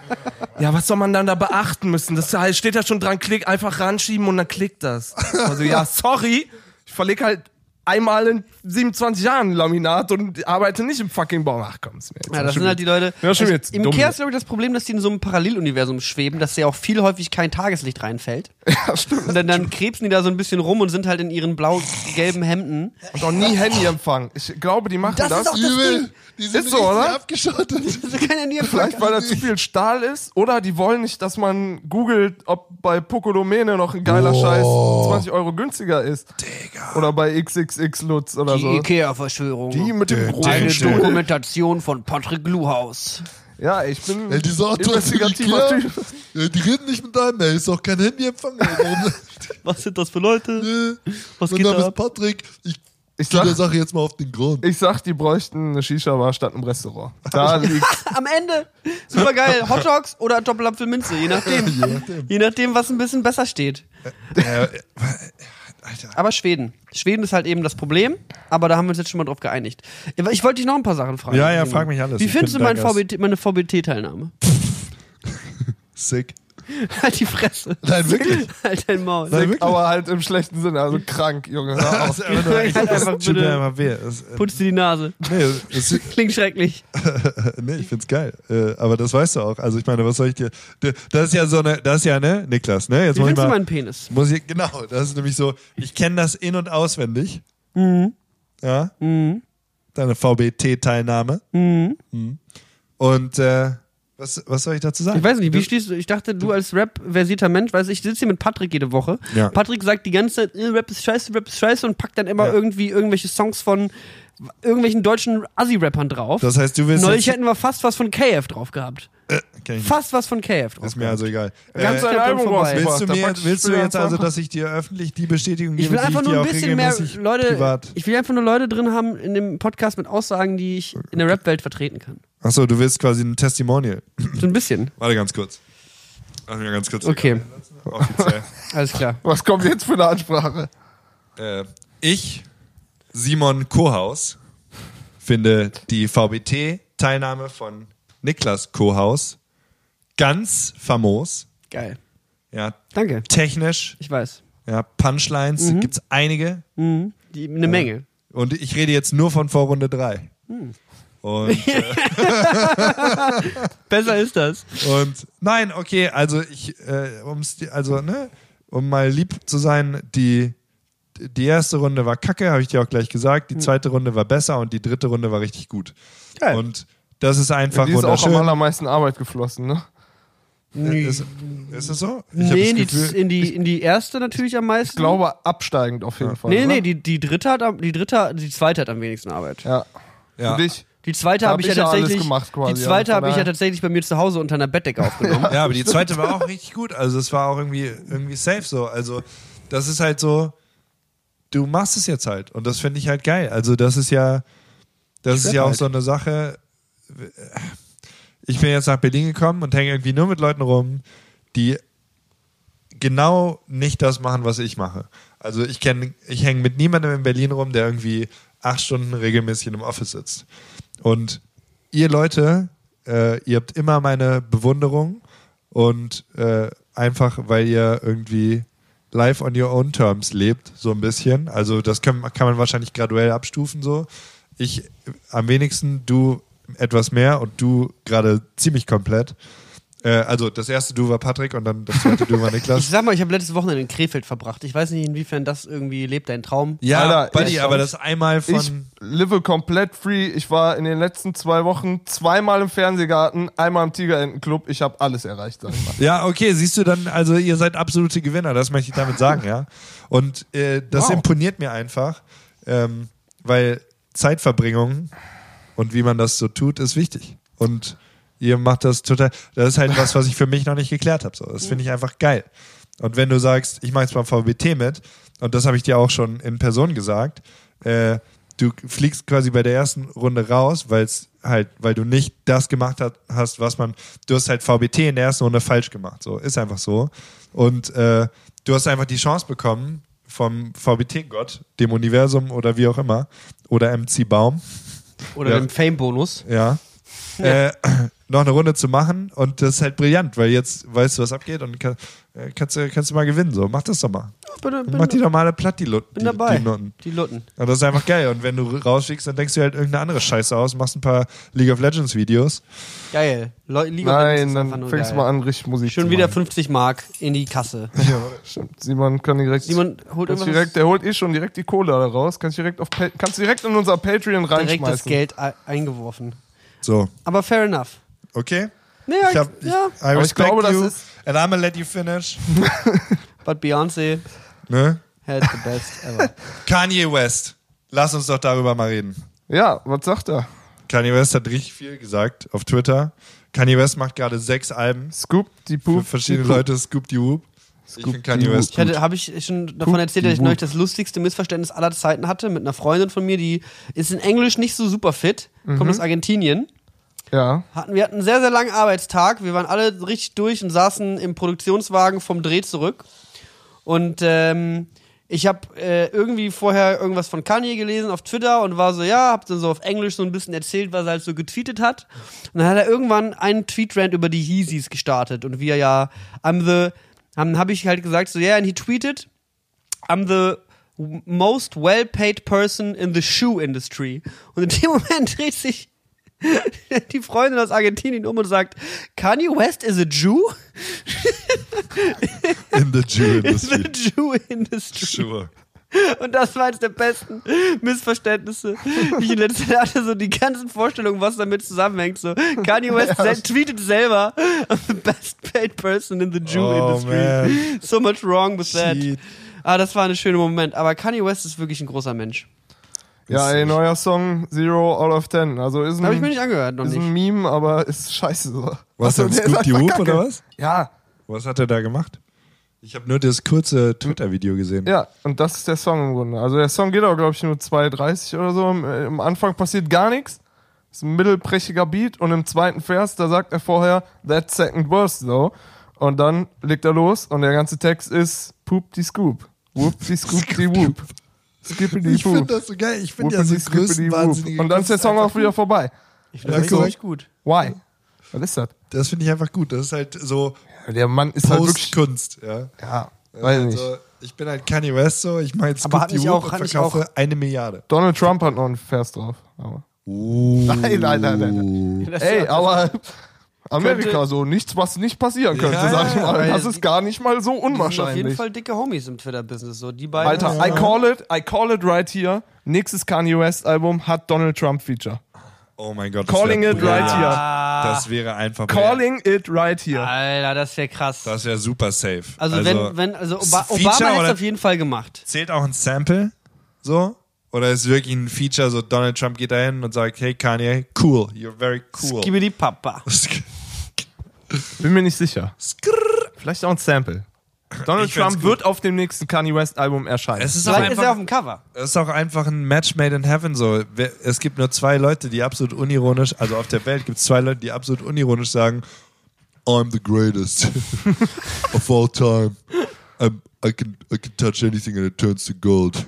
Ja, was soll man dann da beachten müssen? Das steht da schon dran, klick, einfach ranschieben und dann klickt das. Also ja, sorry, ich verlege halt einmal in 27 Jahren Laminat und arbeite nicht im fucking Bau. Ach komm, ist mir jetzt Ja, das sind halt die Leute. Ja, schon Also, jetzt Im dumm. Ikea ist, glaube ich, das Problem, dass die in so einem Paralleluniversum schweben, dass ja auch viel häufig kein Tageslicht reinfällt. Ja, stimmt. Und dann, dann krebsen die da so ein bisschen rum und sind halt in ihren blau-gelben Hemden. Und auch nie Handyempfang. Ich glaube, die machen Das das. ist auch das Übel. Die sind Ist so, oder? abgeschottet. Vielleicht, weil da zu viel Stahl ist. Oder die wollen nicht, dass man googelt, ob bei Pocodomene noch ein geiler Oh. Scheiß 20 Euro günstiger ist. Oder bei XXX Lutz oder Die so. Ikea-Verschwörung. Die mit dem großen Eine. Dokumentation von Patrick Luhaus. Ja, ich bin Ey, dieser Otto investigativer Ikea, Typ. äh, Die reden nicht mit deinem, ey, ist auch kein Handyempfang. Was sind das für Leute? Äh, Was mein geht Name da ist? Patrick. Ich, Ich gehe der sag, Sache jetzt mal auf den Grund. ich sag, die bräuchten eine Shisha-Bar statt einem Restaurant. Da liegt Am Ende. Super geil. Hot Dogs oder Doppelapfelminze, je nachdem. je nachdem, was ein bisschen besser steht. Äh, Alter. Aber Schweden. Schweden ist halt eben das Problem, aber da haben wir uns jetzt schon mal drauf geeinigt. Ich wollte dich noch ein paar Sachen fragen. Ja, ja, frag mich alles. Wie findest du mein. VBT, meine VBT-Teilnahme? Sick. halt die Fresse. Nein, wirklich. halt dein Maul. Nein, wirklich. aber halt im schlechten Sinne, also krank, Junge. Hör auf. Nur, ich, Halt einfach tut mir einfach weh. Äh, Putz dir die Nase. nee, das, Klingt schrecklich. nee, ich find's geil. Äh, aber das weißt du auch. Also ich meine, was soll ich dir. Das ist ja so eine, das ist ja, ne, Niklas, ne? Jetzt Wie muss ich findest du mal. meinen Penis? Muss ich, genau, das ist nämlich so, ich kenne das in- und auswendig. Mhm. Ja. Deine VBT-Teilnahme. Mhm. Und äh, was, was soll ich dazu sagen? Ich weiß nicht, wie stehst du? Ich dachte, du als Rap-versierter Mensch, weißt ich sitze hier mit Patrick jede Woche. Ja. Patrick sagt die ganze Zeit, äh, Rap ist scheiße, Rap ist scheiße und packt dann immer Ja. irgendwie irgendwelche Songs von irgendwelchen deutschen Assi-Rappern drauf. Das heißt, du willst. Neulich hätten wir fast was von KF drauf gehabt. äh. Fast was von KF drauf. Ist mir also egal. Ganz Äh, ein Album vorbei. willst du, mir, willst du jetzt also, dass ich dir öffentlich die Bestätigung gebe, Ich will die einfach ich nur ein bisschen mehr Leute, privat. ich will einfach nur Leute drin haben in dem Podcast mit Aussagen, die ich in der Rap-Welt vertreten kann. Achso, du willst quasi ein Testimonial. So ein bisschen. Warte ganz kurz. Warte mir ganz kurz. Okay, Offiziell. alles klar. Was kommt jetzt für eine Ansprache? äh, ich, Simon Kohaus, finde die VBT-Teilnahme von Niklas Kohaus ganz famos. Geil. Ja, Danke. technisch, Ich weiß. ja, Punchlines Mhm. gibt's einige. Mhm. Die, eine Menge. Und ich rede jetzt nur von Vorrunde 3. Hm. Und, äh, Besser ist das. und nein, okay, also ich, äh, um's, also, ne, um mal lieb zu sein, die, die erste Runde war kacke, habe ich dir auch gleich gesagt. Die Hm. zweite Runde war besser und die dritte Runde war richtig gut. Geil. Und das ist einfach Die ist auch am wunderschön. allermeisten Arbeit geflossen, ne? Ist, ist es so? Ich Nee, in das die, Gefühl, in, die, in die erste natürlich am meisten. Ich glaube, absteigend auf jeden Fall. Nee, oder? nee, die, die dritte hat am, die dritte, die zweite hat am wenigsten Arbeit. Ja. ja. Für dich. Die zweite habe hab ich, ja ja tatsächlich. gemacht quasi, die zweite also habe von ich ja tatsächlich bei mir zu Hause unter einer Bettdecke aufgenommen. Ja, aber die zweite war auch richtig gut. Also es war auch irgendwie, irgendwie safe so. Also das ist halt so, du machst es jetzt halt. Und das finde ich halt geil. Also das ist ja, das ist ja auch halt. so eine Sache. Ich bin jetzt nach Berlin gekommen und hänge irgendwie nur mit Leuten rum, die genau nicht das machen, was ich mache. Also ich kenne, ich hänge mit niemandem in Berlin rum, der irgendwie acht Stunden regelmäßig in einem Office sitzt. Und ihr Leute, äh, ihr habt immer meine Bewunderung und äh, einfach, weil ihr irgendwie live on your own terms lebt, so ein bisschen. Also das kann, kann man wahrscheinlich graduell abstufen so. Ich am wenigsten, du etwas mehr und du gerade ziemlich komplett. Äh, also das erste Du war Patrick und dann das zweite Du war Ich Niklas. sag mal, ich habe letztes Wochenende in Krefeld verbracht. Ich weiß nicht, inwiefern das irgendwie lebt, dein Traum. Ja, Alter, Buddy, ich- aber das einmal von... Ich live komplett free. Ich war in den letzten zwei Wochen zweimal im Fernsehgarten, einmal im Tigerentenclub. Ich habe alles erreicht, sag ich mal. Ja, okay, siehst du dann, also ihr seid absolute Gewinner, das möchte ich damit sagen, ja. Und äh, das Wow. imponiert mir einfach, ähm, weil Zeitverbringung und wie man das so tut, ist wichtig. Und ihr macht das total, das ist halt was, was ich für mich noch nicht geklärt habe. So. Das finde ich einfach geil. Und wenn du sagst, ich mache jetzt beim VBT mit, und das habe ich dir auch schon in Person gesagt, äh, du fliegst quasi bei der ersten Runde raus, weil's halt, weil du nicht das gemacht hat, hast, was man, du hast halt VBT in der ersten Runde falsch gemacht, so ist einfach so. Und äh, du hast einfach die Chance bekommen vom VBT-Gott, dem Universum oder wie auch immer, oder MC Baum, Oder Ja. dem Fame-Bonus. ja, äh, noch eine Runde zu machen. Und das ist halt brillant, weil jetzt weißt du, was abgeht und kann, äh, kannst, du, kannst du mal gewinnen. So, mach das doch mal. Bin, bin, Mach die alle platt, die, Lut bin die, dabei. die Noten. Die Lutten. Und das ist einfach geil. Und wenn du rausfliegst, dann denkst du halt irgendeine andere Scheiße aus, machst ein paar League of Legends Videos. Geil. Le League of Legends Nein, dann fängst du mal an, richtig Musik Schon zu wieder machen. 50 Mark in die Kasse. Ja, stimmt. Simon kann direkt. Simon holt irgendwas direkt, der holt eh schon direkt die Kohle da raus. Kannst direkt auf kannst direkt in unser Patreon direkt das reinschmeißen. Geld e- eingeworfen. So, Aber fair enough. okay? Ja, Ich hab, ja. ich, I respect glaube, das you, ist- and I'm gonna let you finish. but Beyoncé Ne? had the best ever. Kanye West. Lass uns doch darüber mal reden. Ja, was sagt er? Kanye West hat richtig viel gesagt auf Twitter. Kanye West macht gerade sechs Alben Scoop, die für Poop. verschiedene die Poop. Leute. Scoop die Whoop. Ich finde Kanye West habe ich schon davon erzählt, dass ich neulich das lustigste Missverständnis aller Zeiten hatte mit einer Freundin von mir, die ist in Englisch nicht so super fit, kommt aus Argentinien. Ja. Hatten, wir hatten einen sehr, sehr langen Arbeitstag. Wir waren alle richtig durch und saßen im Produktionswagen vom Dreh zurück. Und ähm, ich habe äh, irgendwie vorher irgendwas von Kanye gelesen auf Twitter und war so, ja, hab dann so auf Englisch so ein bisschen erzählt, was er halt so getweetet hat. Und dann hat er irgendwann einen Tweetrand über die Yeezys gestartet und wie er ja, I'm the, habe ich halt gesagt, so, yeah, and he tweeted, I'm the most well-paid person in the shoe industry. Und in dem Moment dreht sich die Freundin aus Argentinien um und sagt, Kanye West is a Jew? In the Jew In the Industry. Jew industry. Sure. Und das war eines der besten Missverständnisse, die ich in letzter Zeit hatte. So die ganzen Vorstellungen, was damit zusammenhängt. So, Kanye West sel tweetet selber, I'm the best paid person in the Jew Oh, industry. man. So much wrong with that. Ah, das war ein schöner Moment. Aber Kanye West ist wirklich ein großer Mensch. Ja, ey, neuer Song Zero out of Ten. Also ist ein, Habe ich mir nicht angehört, noch ist nicht. ein Meme, aber ist scheiße so. Was Achso, denn, Scoop die Whoop oder was? Ja, Was hat er da gemacht? Ich habe nur das kurze Twitter-Video gesehen. ja, und das ist der Song im Grunde. Also der Song geht auch, glaube ich, nur 2,30 oder so. Am, äh, Anfang passiert gar nichts. Ist ein mittelprächiger Beat und im zweiten Vers, da sagt er vorher, that second verse though. Und dann legt er los und der ganze Text ist Poop die Scoop. Whoop die Scoop die Whoop. Skippity Ich finde das so geil. Ich finde ja so größten skippity wahnsinnige whoop. Und dann ist der Song auch wieder vorbei. Ich finde das richtig gut. Why? Was ist das? Das finde ich einfach gut. Das ist halt so Der Mann ist halt wirklich. Postkunst. Ja. Ja, weiß nicht. Also, ich bin halt Kanye West so, ich mache jetzt Aber Scoop die nicht Whoop auch- und nicht verkaufe auch- eine Milliarde. Donald Trump hat noch einen Vers drauf. Aber. Uh. Nein, nein, nein, nein. Ey, aber Amerika so, nichts, was nicht passieren könnte, Ja, sag ich mal. Das ist gar nicht mal so sind auf jeden unwahrscheinlich. Fall dicke Homies im Twitter-Business. So, die beiden. Alter, I call it, I call it right here. Nächstes Kanye West Album hat Donald Trump Feature. Oh mein Gott. Calling it right brilliant. here. Das wäre einfach Calling it right here. Alter, das wäre krass. Das wäre super safe. also, wenn, wenn, also Oba Feature Obama hätte es auf jeden Fall gemacht. Zählt auch ein Sample so? Oder ist wirklich ein Feature, so Donald Trump geht da hin und sagt, hey Kanye, cool, you're very cool. Skibidi Papa. Bin mir nicht sicher. Vielleicht auch ein Sample. Donald Ich Trump wird auf dem nächsten Kanye West Album erscheinen. Es ist auch Vielleicht ist er auf einfach, dem Cover. es ist auch einfach ein Match made in heaven so. Es gibt nur zwei Leute, die absolut unironisch, also auf der Welt gibt es zwei Leute, die absolut unironisch sagen, I'm the greatest of all time. I'm, I, can, I can touch anything and it turns to gold.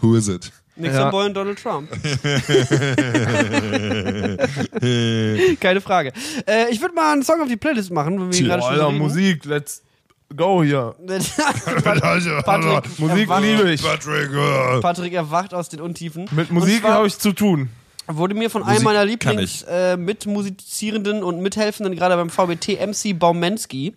Who is it? Nixon Ja. Boy und Donald Trump. Keine Frage. Äh, ich würde mal einen Song auf die Playlist machen, wenn wir gerade schon. Musik, let's go hier. Patrick, Musik erwacht, liebe ich. Patrick, äh. Patrick erwacht aus den Untiefen. Mit Musik habe ich zu tun. Wurde mir von einem Musik meiner kann Lieblings äh, mitmusizierenden und mithelfenden, gerade beim VBT, MC Baumensky,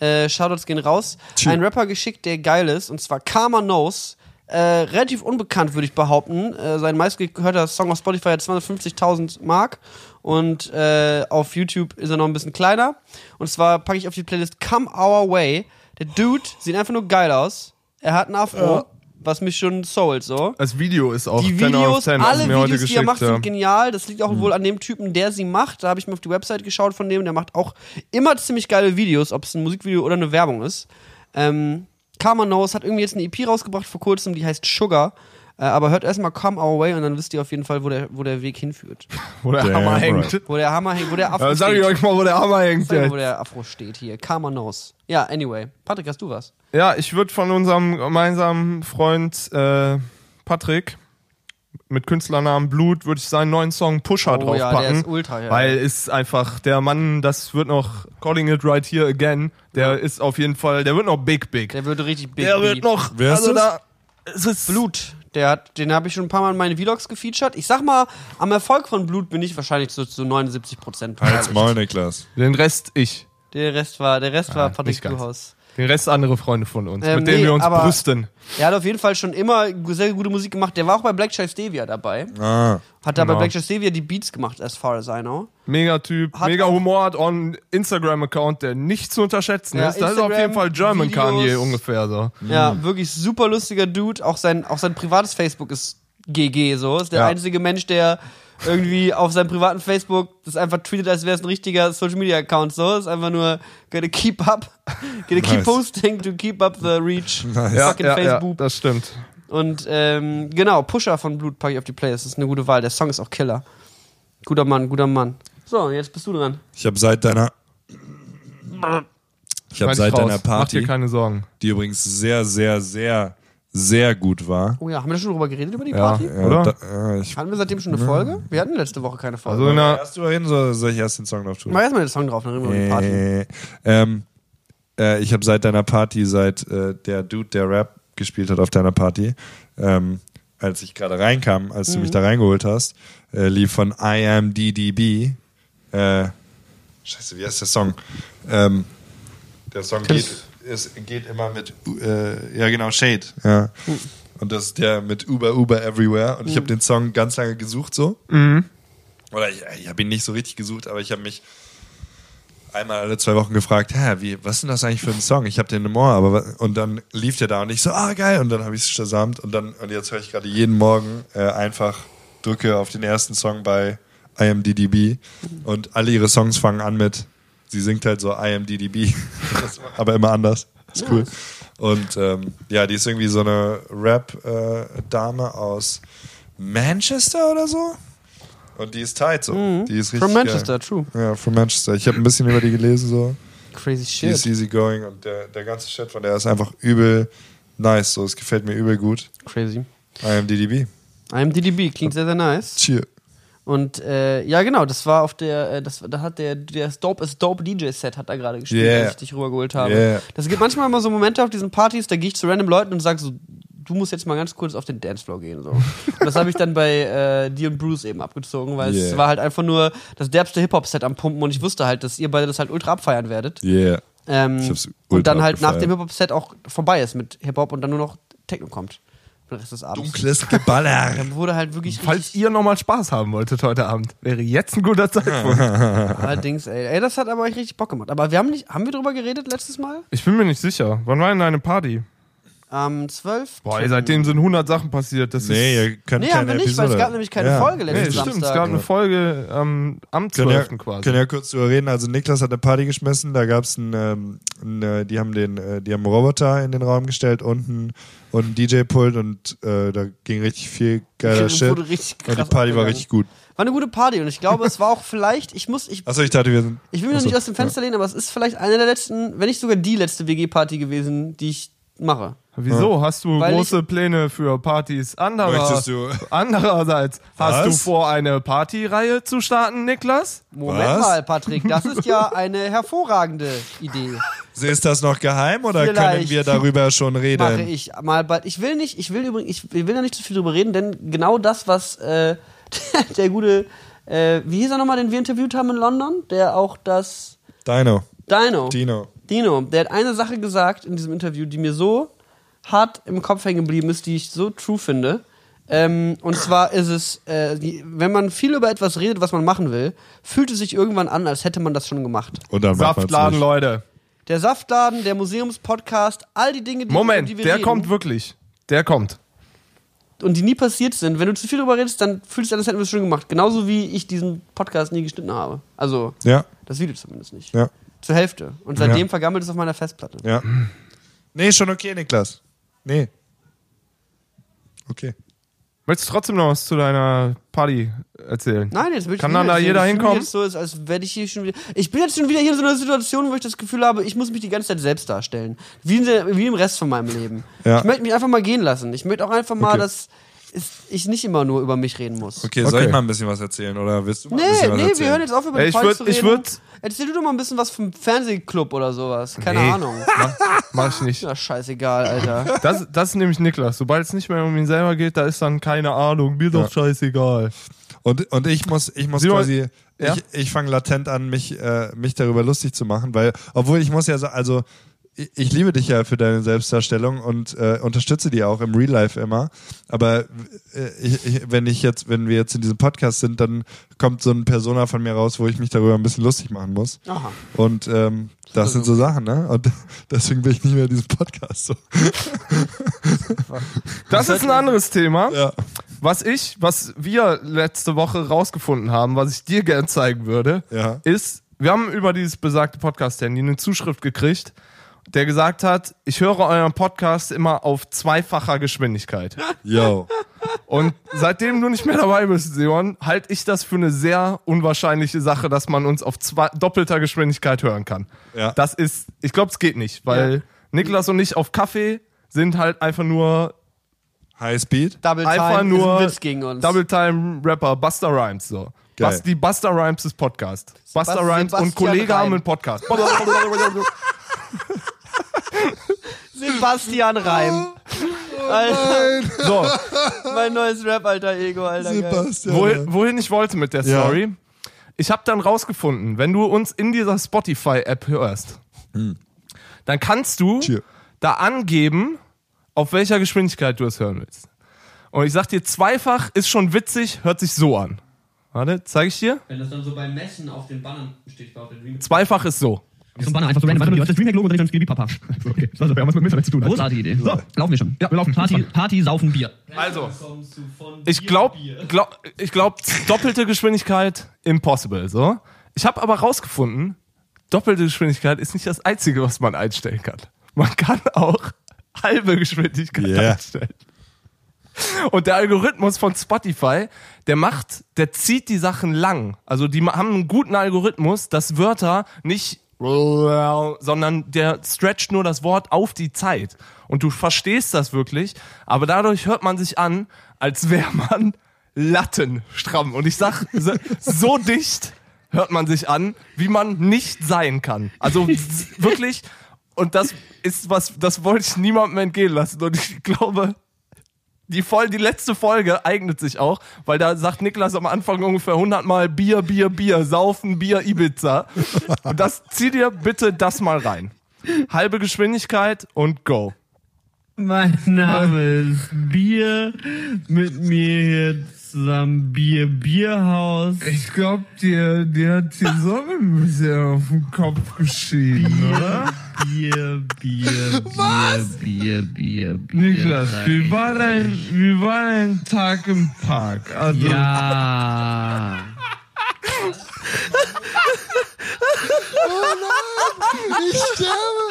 äh, Shoutouts gehen raus, Tja. ein Rapper geschickt, der geil ist, und zwar Karma Knows. Äh, relativ unbekannt, würde ich behaupten. Äh, sein meistgehörter Song auf Spotify hat 250.000 Mark und äh, auf YouTube ist er noch ein bisschen kleiner. Und zwar packe ich auf die Playlist Come Our Way. Der Dude sieht einfach nur geil aus. Er hat einen Afro, Ja. was mich schon soult, so. Das Video ist auch Die 10 Videos, 10, hast alle Videos, die er macht, ja. sind genial. Das liegt auch wohl an dem Typen, der sie macht. Da habe ich mir auf die Website geschaut von dem. Der macht auch immer ziemlich geile Videos, ob es ein Musikvideo oder eine Werbung ist. Ähm, Karma Knows hat irgendwie jetzt eine EP rausgebracht vor kurzem, die heißt Sugar. Äh, aber hört erstmal Come Our Way und dann wisst ihr auf jeden Fall, wo der, wo der Weg hinführt. Wo der Damn Hammer right. hängt. Wo der Hammer hängt, wo der Afro Ja, sag ich steht. euch mal, wo der Hammer hängt. Sag wo der Afro steht hier. Karma Knows. Ja, anyway. Patrick, hast du was? Ja, ich würde von unserem gemeinsamen Freund äh, Patrick mit Künstlernamen Blut würde ich seinen neuen Song Pusher Oh ja, draufpacken. der ist ultra, ja. Weil ist einfach der Mann, das wird noch Calling it right here again. Der ist auf jeden Fall, der wird noch big big. Der würde richtig big Der wird noch, Wer ist also das? da, es ist Blut. Der hat, den habe ich schon ein paar Mal in meine Vlogs gefeatured. Ich sag mal, am Erfolg von Blut bin ich wahrscheinlich so zu 79 Prozent. Halt's Maul, Niklas. Den Rest ich. Der Rest war, der Rest war Patrick. Kluhaus. Den Rest andere Freunde von uns, Ähm, mit denen nee, wir uns aber- brüsten. Er hat auf jeden Fall schon immer sehr gute Musik gemacht. Der war auch bei Black Child Stevia dabei. Ah. Hat da bei Genau. Black Child Stevia die Beats gemacht, as far as I know. Mega Typ, Hat mega Humor, hat auch einen Instagram-Account, der nicht zu unterschätzen Ja, ist. Das ist auf jeden Fall German Instagram, Kanye Videos. ungefähr so. Ja, wirklich super lustiger Dude. Auch sein, auch sein privates Facebook ist GG so. Ist der Ja. einzige Mensch, der irgendwie auf seinem privaten Facebook das einfach tweetet, als wäre es ein richtiger Social Media Account. So ist einfach nur gotta keep up, gotta keep Nice. posting to keep up the reach. Nice. Ja, Fucking ja, ja, Facebook. das stimmt. Und ähm, genau, Pusher von Blut packe ich auf die Playlist. Das ist eine gute Wahl. Der Song ist auch Killer. Guter Mann, guter Mann. So, jetzt bist du dran. Ich habe seit deiner. Ich habe seit raus. deiner Mach dir Party, keine Sorgen. die übrigens sehr, sehr, sehr, sehr gut war. Oh ja, haben wir da schon drüber geredet über die. Party? Ja, Oder? Da, ja, ich, Hatten wir seitdem schon eine Folge? Wir hatten letzte Woche keine Folge. Also der, erst drüber reden, so soll ich erst den Song drauf tun? Mach erstmal den Song drauf, dann reden wir über die Party. Äh, ähm, äh, ich habe seit deiner Party, seit äh, der Dude, der Rap gespielt hat auf deiner Party, ähm, als ich gerade reinkam, als Mhm. du mich da reingeholt hast, äh, lief von I Am DDB. Äh, scheiße, wie heißt der Song? Ähm, der Song geht, es geht immer mit, äh, ja genau, Shade. Ja. Mhm. Und das ist der mit Uber, Uber Everywhere. Und ich habe den Song ganz lange gesucht so. Oder ich, ich habe ihn nicht so richtig gesucht, aber ich habe mich einmal alle zwei Wochen gefragt, hä, wie, was ist denn das eigentlich für ein Song? Ich habe den im Ohr, aber und dann lief der da und ich so, ah geil, und dann habe ich es shazamt und dann und jetzt höre ich gerade jeden Morgen äh, einfach drücke auf den ersten Song bei IMDDB und alle ihre Songs fangen an mit, sie singt halt so IMDDB, aber immer anders. Ist cool. Und ähm, ja, die ist irgendwie so eine Rap-Dame aus Manchester oder so. Und die ist tight so. Die ist richtig From geil. Manchester, true. Ja, from Manchester. Ich habe ein bisschen über die gelesen, so. Crazy Die ist shit. easy going und der, der ganze Shit von der ist einfach übel nice. So, es gefällt mir übel gut. Crazy. IMDDB. IMDDB klingt sehr, sehr nice. Cheer. Und äh, ja, genau, das war auf der, äh, das, da hat der, der Dope is Dope DJ Set hat da gerade gespielt, Yeah. als ich dich rübergeholt habe. Yeah. Das gibt manchmal immer so Momente auf diesen Partys, da gehe ich zu random Leuten und sage so, du musst jetzt mal ganz kurz auf den Dancefloor gehen. So. Und das habe ich dann bei äh, dir und Bruce eben abgezogen, weil es Yeah. war halt einfach nur das derbste Hip-Hop-Set am Pumpen und ich wusste halt, dass ihr beide das halt ultra abfeiern werdet. Yeah. Ähm, und dann halt nach abgefeiert. dem Hip-Hop-Set auch vorbei ist mit Hip-Hop und dann nur noch Techno kommt. Den Rest des Abends. Dunkles Geballer. Dann wurde halt wirklich falls ihr nochmal Spaß haben wolltet heute Abend, wäre jetzt ein guter Zeitpunkt. allerdings, ey, ey, das hat aber echt richtig Bock gemacht. Aber wir haben nicht, haben wir drüber geredet letztes Mal? Ich bin mir nicht sicher. Wann war denn deine Party? Am 12. Boah, ey, seitdem sind 100 Sachen passiert. Das Nee, ist, ihr könnt Nee, haben keine wir nicht, weil Episode. es gab nämlich keine Ja. Folge nee, letzten stimmt. Es Samstag. gab eine Folge ähm, am Können ja, 12. quasi. können ja kurz drüber reden. Also Niklas hat eine Party geschmissen, da gab es einen, ähm, einen, äh, die haben den, äh, die haben einen Roboter in den Raum gestellt und einen, und einen DJ-Pult und äh, da ging richtig viel geiler Shit. Und die Party war richtig gut. War eine gute Party und ich glaube, es war auch vielleicht, ich muss, ich, Achso, ich dachte, wir sind. ich will mich noch nicht aus dem Fenster lehnen, aber es ist vielleicht eine der letzten, wenn nicht sogar die letzte WG-Party gewesen, die ich mache. Wieso? Hast du Weil große Pläne für Partys? Anderer, Andererseits, hast du Was? vor, eine Partyreihe zu starten, Niklas? Moment Was? mal, Patrick, das ist ja eine hervorragende Idee. Ist das noch geheim oder können Vielleicht wir darüber schon Mache reden? ich mal bald. Ich will nicht, ich will übrigens, ich will da nicht zu viel drüber reden, denn genau das, was äh, der gute, äh, wie hieß er nochmal, den wir interviewt haben in London, der auch das Dino. Dino. Dino. Dino, der hat eine Sache gesagt in diesem Interview, die mir so hart im Kopf hängen geblieben ist, die ich so true finde. Ähm, und zwar ist es, äh, die, wenn man viel über etwas redet, was man machen will, fühlt es sich irgendwann an, als hätte man das schon gemacht. Und dann Saftladen, nicht. Leute. Der Saftladen, der Museumspodcast, all die Dinge, die, Moment, die wir der reden, kommt wirklich. Der kommt. und die nie passiert sind. Wenn du zu viel darüber redest, dann fühlt es sich an, als hätten wir es schon gemacht. Genauso wie ich diesen Podcast nie geschnitten habe. Also, Ja, das Video zumindest nicht. ja, Zur Hälfte. Und seitdem Ja. vergammelt es auf meiner Festplatte. ja. Nee, schon okay, Niklas. Nee. Okay. Möchtest du trotzdem noch was zu deiner Party erzählen? Nein, jetzt will ich Kann dann da jeder hinkommen? Jetzt so, als, als werde ich hier schon wieder. Ich bin jetzt schon wieder hier in so einer Situation, wo ich das Gefühl habe, ich muss mich die ganze Zeit selbst darstellen. Wie, in der, wie im Rest von meinem Leben. Ja. Ich möchte mich einfach mal gehen lassen. Ich möchte auch einfach mal, Okay. dass ist, ich nicht immer nur über mich reden muss. Okay, soll Okay. ich mal ein bisschen was erzählen oder willst du mal ein Nee, bisschen was nee, erzählen? wir hören jetzt auf über den ich Fall würd- zu ich reden. würd- Erzähl du doch mal ein bisschen was vom Fernsehclub oder sowas. Keine Nee. Ahnung. Mach, mach ich nicht. Ja, scheißegal, Alter. Das, das ist nämlich Niklas. Sobald es nicht mehr um ihn selber geht, da ist dann keine Ahnung. Mir doch scheißegal. Und, und ich muss, ich muss Simon, quasi, ja? ich, ich fange latent an, mich, äh, mich darüber lustig zu machen, weil, obwohl ich muss ja sagen, also ich, liebe dich ja für deine Selbstdarstellung und äh, unterstütze die auch im Real Life immer. Aber äh, ich, ich, wenn ich jetzt, wenn wir jetzt in diesem Podcast sind, dann kommt so ein Persona von mir raus, wo ich mich darüber ein bisschen lustig machen muss. Aha. Und ähm, das sind so Sachen, ne? Und deswegen bin ich nicht mehr in diesem Podcast so. Das ist ein anderes Thema. Ja. Was ich, was wir letzte Woche rausgefunden haben, was ich dir gern zeigen würde, Ja. ist, wir haben über dieses besagte Podcast-Handy eine Zuschrift gekriegt, der gesagt hat, ich höre euren Podcast immer auf zweifacher Geschwindigkeit. Yo. Und seitdem du nicht mehr dabei bist, Simon, halte ich das für eine sehr unwahrscheinliche Sache, dass man uns auf zwei, doppelter Geschwindigkeit hören kann. Ja. Das ist, ich glaube, es geht nicht, weil Ja. Niklas und ich auf Kaffee sind halt einfach nur High Speed. Double Time einfach ist nur ein Witz gegen uns. Double Time Rapper Buster Rhymes so. Geil. Bas, die Buster Rhymes des Podcast. Buster Rhymes und Sebastian Kollege haben Reim. einen Podcast. Sebastian Reim. Alter, so, mein neues Rap-Alter Ego, Alter. Geil. Sebastian. wohin, wohin ich wollte mit der Ja. Story. Ich habe dann rausgefunden, wenn du uns in dieser Spotify-App hörst, dann kannst du Tja. da angeben, auf welcher Geschwindigkeit du es hören willst. Und ich sag dir, zweifach ist schon witzig, hört sich so an. Warte, zeige ich dir. Wenn das dann so beim Messen auf den Bannern steht, auf den. Zweifach ist so. So ein Banner einfach so random. Warte, das Dreamhack-Logo und dann Baby Papa. Okay. Das hat was mit Milch zu tun. Großartige Idee. So, laufen wir schon. Ja, wir laufen. Party, Party, saufen, Bier. Also, ich glaube, glaub, ich glaub, doppelte Geschwindigkeit impossible. So, ich habe aber rausgefunden, doppelte Geschwindigkeit ist nicht das einzige, was man einstellen kann. Man kann auch halbe Geschwindigkeit Yeah. einstellen. Und der Algorithmus von Spotify, der macht, der zieht die Sachen lang. Also die haben einen guten Algorithmus, dass Wörter nicht sondern der stretcht nur das Wort auf die Zeit. Und du verstehst das wirklich, aber dadurch hört man sich an, als wäre man lattenstramm. Und ich sag, so, dicht hört man sich an, wie man nicht sein kann. Also wirklich, und das ist was, das wollte ich niemandem entgehen lassen. Und ich glaube, die, Voll die letzte Folge eignet sich auch, weil da sagt Niklas am Anfang ungefähr 100 Mal Bier, Bier, Bier, Saufen, Bier, Ibiza. Und das, zieh dir bitte das mal rein. Halbe Geschwindigkeit und go. Mein Name ist Bier. Mit mir hier zusammen Bier, Bierhaus. Ich glaube, dir, dir hat die Sonne ein bisschen auf den Kopf geschieden, oder? Bier, Bier, Bier, Bier, Bier, Bier. Niklas, wie war dein, wie war dein Tag im Park? Also, Ja. Ich sterbe.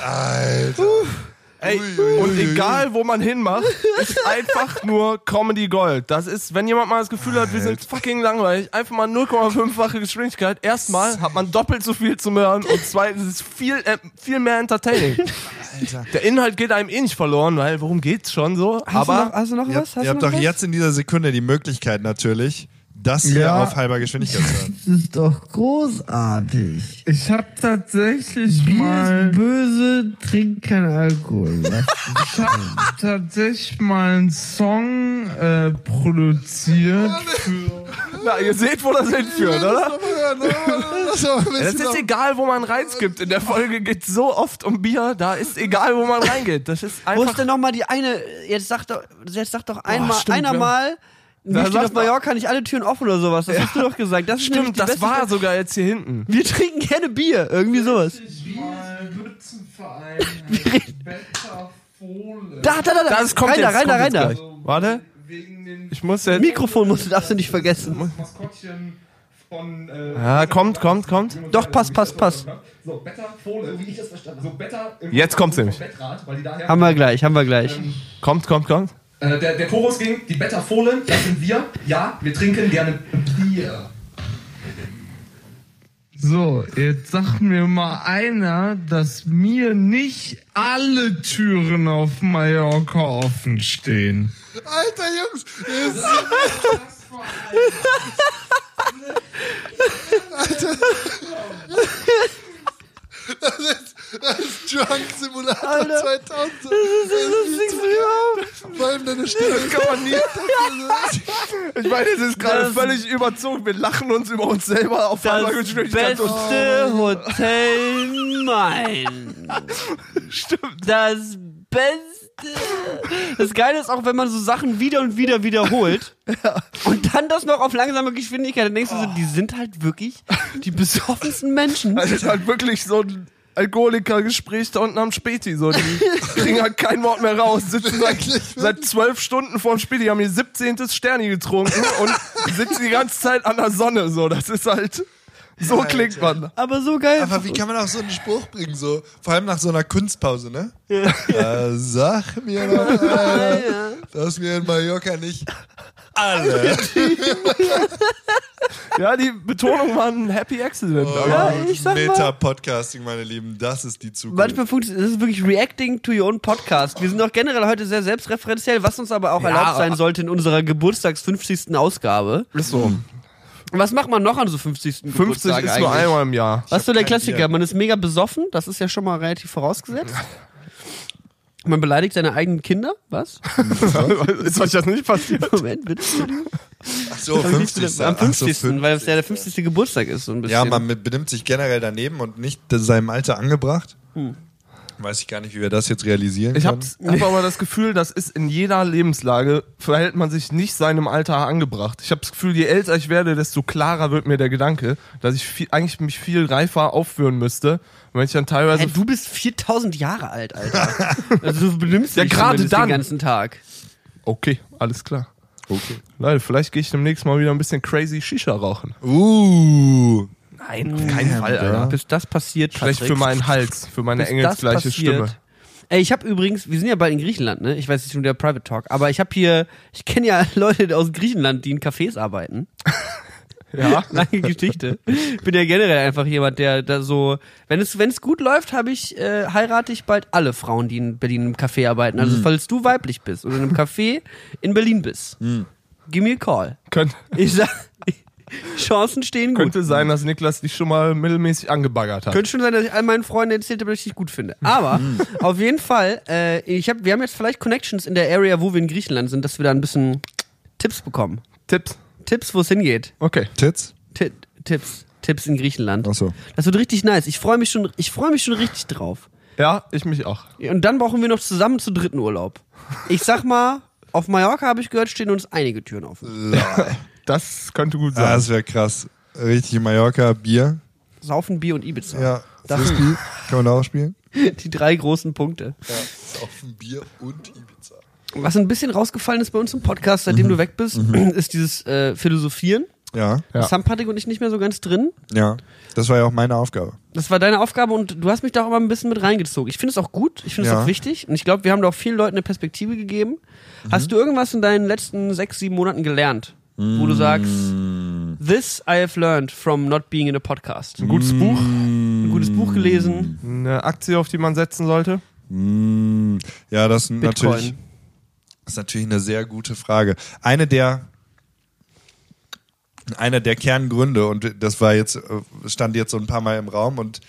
Alter. Ey, und egal wo man hinmacht, ist einfach nur Comedy Gold. Das ist, wenn jemand mal das Gefühl hat, wir sind fucking langweilig, einfach mal 0,5-fache Geschwindigkeit. Erstmal hat man doppelt so viel zum Hören und zweitens ist es viel, äh, viel mehr entertaining. Der Inhalt geht einem eh nicht verloren, weil worum geht's schon so? Hast aber du noch, hast du noch was? Hast ihr habt doch jetzt in dieser Sekunde die Möglichkeit natürlich, das hier Ja. auf halber Geschwindigkeit zu hören. Das ist doch großartig. ich habe tatsächlich Bier mal, ist böse, trink kein Alkohol. ich habe tatsächlich mal einen Song äh, produziert für na, ihr seht, wo das hinführt, oder? Das Das bisschen ist egal, wo man reinskippt. In der Folge geht so oft um Bier, da ist egal, wo man reingeht. Das ist Wo ist einfach. denn nochmal die eine, jetzt sag doch, jetzt sag doch einmal, stimmt, einer ja. mal, sag auf mal- Mallorca nicht alle Türen offen oder sowas. Das hast du doch gesagt. Das Stimmt, das war Stelle. sogar jetzt hier hinten. Wir trinken gerne Bier, irgendwie sowas. Da, da, da, da. Das kommt rein jetzt, da, rein da, rein da. gleich. Warte, ich muss jetzt. Mikrofon musst du, darfst du nicht vergessen. Maskottchen von äh, Ja, kommt, kommt, kommt. Doch, passt, passt, passt. So, Better Fohlen, wie ich das verstanden habe. So, Better Jetzt kommt's nämlich. Bettrad, weil die daher Haben wir gleich, haben wir gleich. Kommt, kommt, kommt. Äh, der, der Chorus ging, die Better Fohlen, das sind wir. Ja, wir trinken gerne Bier. So, jetzt sagt mir mal einer, dass mir nicht alle Türen auf Mallorca offen stehen. Alter Jungs, ist Alter. Das ist, das ist Drunk Simulator Alter. 2000. Das ist das lustigste überhaupt. Vor allem deine Stimme. Kann man nie. Ich meine, es ist gerade Das- völlig überzogen. Wir lachen uns über uns selber auf Das einmal und- beste Hotel Main. Stimmt. Das Beste. Das Geile ist auch, wenn man so Sachen wieder und wieder wiederholt und dann das noch auf langsame Geschwindigkeit, dann denkst du so, die sind halt wirklich die besoffensten Menschen. Also es ist halt wirklich so ein Alkoholiker-Gespräch da unten am Späti. So. Die kriegen halt kein Wort mehr raus. Sitzen seit, seit zwölf Stunden vorm Späti, haben ihr 17. Sterni getrunken und sitzen die ganze Zeit an der Sonne. So. Das ist halt. So klingt man. Aber so geil. Aber wie kann man auch so einen Spruch bringen, so, vor allem nach so einer Kunstpause, ne? Äh, sag mir doch, Alter, dass wir in Mallorca nicht alle. Ja, die Betonung war ein Happy Accident. aber Ja, ich sag mal- Meta-Podcasting, meine Lieben, das ist die Zukunft. Manchmal funktioniert das ist wirklich Reacting to your own Podcast. Wir sind auch generell heute sehr selbstreferenziell, was uns aber auch erlaubt sein sollte in unserer Geburtstags 50. Ausgabe. ist so. Was macht man noch an so 50. 50 Geburtstag ist eigentlich? nur einmal im Jahr. Was ist so der Klassiker? Bier. Man ist mega besoffen, das ist ja schon mal relativ vorausgesetzt. Man beleidigt seine eigenen Kinder, was? ist euch das nicht passiert? Moment, bitte. Ach so, Am 50. 50. Am Ach so, 50. 50. weil es ja der 50. Geburtstag ist, so ein bisschen. Ja, man benimmt sich generell daneben und nicht seinem Alter angebracht. Weiß ich gar nicht, wie wir das jetzt realisieren Ich können. habe hab aber das Gefühl, das ist in jeder Lebenslage, verhält man sich nicht seinem Alter angebracht. Ich habe das Gefühl, je älter ich werde, desto klarer wird mir der Gedanke, dass ich viel, eigentlich mich viel reifer aufführen müsste. Und wenn ich dann teilweise... Hey, du bist 4000 Jahre alt, Alter. Also du benimmst Ja, dich gerade dann. den ganzen Tag. okay, alles klar. Okay. Leute, vielleicht gehe ich demnächst mal wieder ein bisschen crazy Shisha rauchen. Uh. Nein, auf keinen Fall, Alter. Bis das passiert, Schlecht Patrick. für meinen Hals, für meine engelsgleiche passiert. Stimme. Ey, ich habe übrigens, wir sind ja bald in Griechenland, ne? Ich weiß nicht schon der Private Talk, aber ich habe hier, ich kenne ja Leute aus Griechenland, die in Cafés arbeiten. Ja. Lange Geschichte. Ich bin ja generell einfach jemand, der da so, wenn es wenn es gut läuft, habe ich äh, heirate ich bald alle Frauen, die in Berlin im Café arbeiten. Also Mhm. falls du weiblich bist oder in einem Café in Berlin bist, give me a call. Könnte, Ich sag, Chancen stehen gut. könnte sein, dass Niklas dich schon mal mittelmäßig angebaggert hat. Könnte schon sein, dass ich all meinen Freunden erzählt habe, dass ich dich gut finde. Aber auf jeden Fall, äh, ich hab, wir haben jetzt vielleicht Connections in der Area, wo wir in Griechenland sind, dass wir da ein bisschen Tipps bekommen. Tipps. Tipps, wo es hingeht. Okay. Tits? Ti Tipps. Tipps in Griechenland. Achso. Das wird richtig nice. Ich freue mich schon, ich freue mich schon richtig drauf. Ja, ich mich auch. Und dann brauchen wir noch zusammen zu dritten Urlaub. Ich sag mal, auf Mallorca habe ich gehört, stehen uns einige Türen offen. Das könnte gut Ah, sein. das wäre krass. Richtig in Mallorca, Bier. Saufen, Bier und Ibiza. Ja. Das- Frisbee. Kann man da auch spielen? Die drei großen Punkte. Ja. Auf ein Bier und Ibiza. Was ein bisschen rausgefallen ist bei uns im Podcast, seitdem du weg bist, ist dieses äh, Philosophieren. Ja. Ja. Das haben Patrick und ich nicht mehr so ganz drin. Ja. Das war ja auch meine Aufgabe. Das war deine Aufgabe und du hast mich da auch immer ein bisschen mit reingezogen. Ich finde es auch gut, ich finde es Ja. auch wichtig und ich glaube, wir haben da auch vielen Leuten eine Perspektive gegeben. Hast du irgendwas in deinen letzten sechs, sieben Monaten gelernt, wo du sagst, this I have learned from not being in a podcast? Ein gutes Buch. Ein gutes Buch gelesen, Eine Aktie, auf die man setzen sollte. Mm, Ja, das ist natürlich, das ist natürlich eine sehr gute Frage. Eine der einer der Kerngründe und das war jetzt äh, stand jetzt so ein paar Mal im Raum und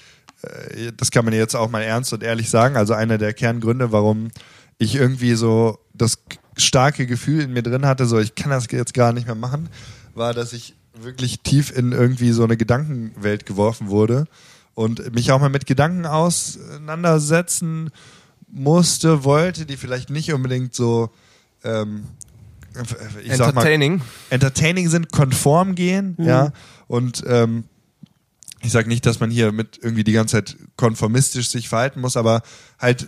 äh, das kann man jetzt auch mal ernst und ehrlich sagen. Also einer der Kerngründe, warum ich irgendwie so das starke Gefühl in mir drin hatte, so ich kann das jetzt gar nicht mehr machen, war, dass ich wirklich tief in irgendwie so eine Gedankenwelt geworfen wurde und mich auch mal mit Gedanken auseinandersetzen musste, wollte, die vielleicht nicht unbedingt so ähm, ich sag mal, Entertaining. entertaining sind, konform gehen, ja. Und ähm, ich sage nicht, dass man hier mit irgendwie die ganze Zeit konformistisch sich verhalten muss, aber halt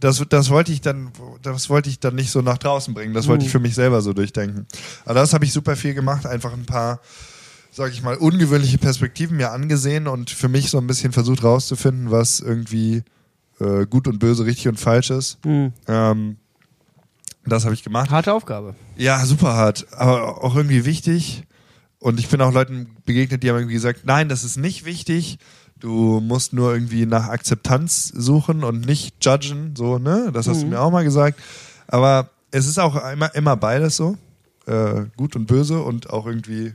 das, das wollte ich dann, das wollte ich dann nicht so nach draußen bringen. Das wollte ich für mich selber so durchdenken. Aber das habe ich super viel gemacht, einfach ein paar, sag ich mal, ungewöhnliche Perspektiven mir angesehen und für mich so ein bisschen versucht rauszufinden, was irgendwie äh, gut und böse, richtig und falsch ist. Ähm, das habe ich gemacht. Harte Aufgabe. Ja, super hart, aber auch irgendwie wichtig. und ich bin auch Leuten begegnet, die haben irgendwie gesagt, nein, das ist nicht wichtig. Du musst nur irgendwie nach Akzeptanz suchen und nicht judgen, so, ne? Das hast du mir auch mal gesagt. Aber es ist auch immer, immer beides so. Äh, gut und böse und auch irgendwie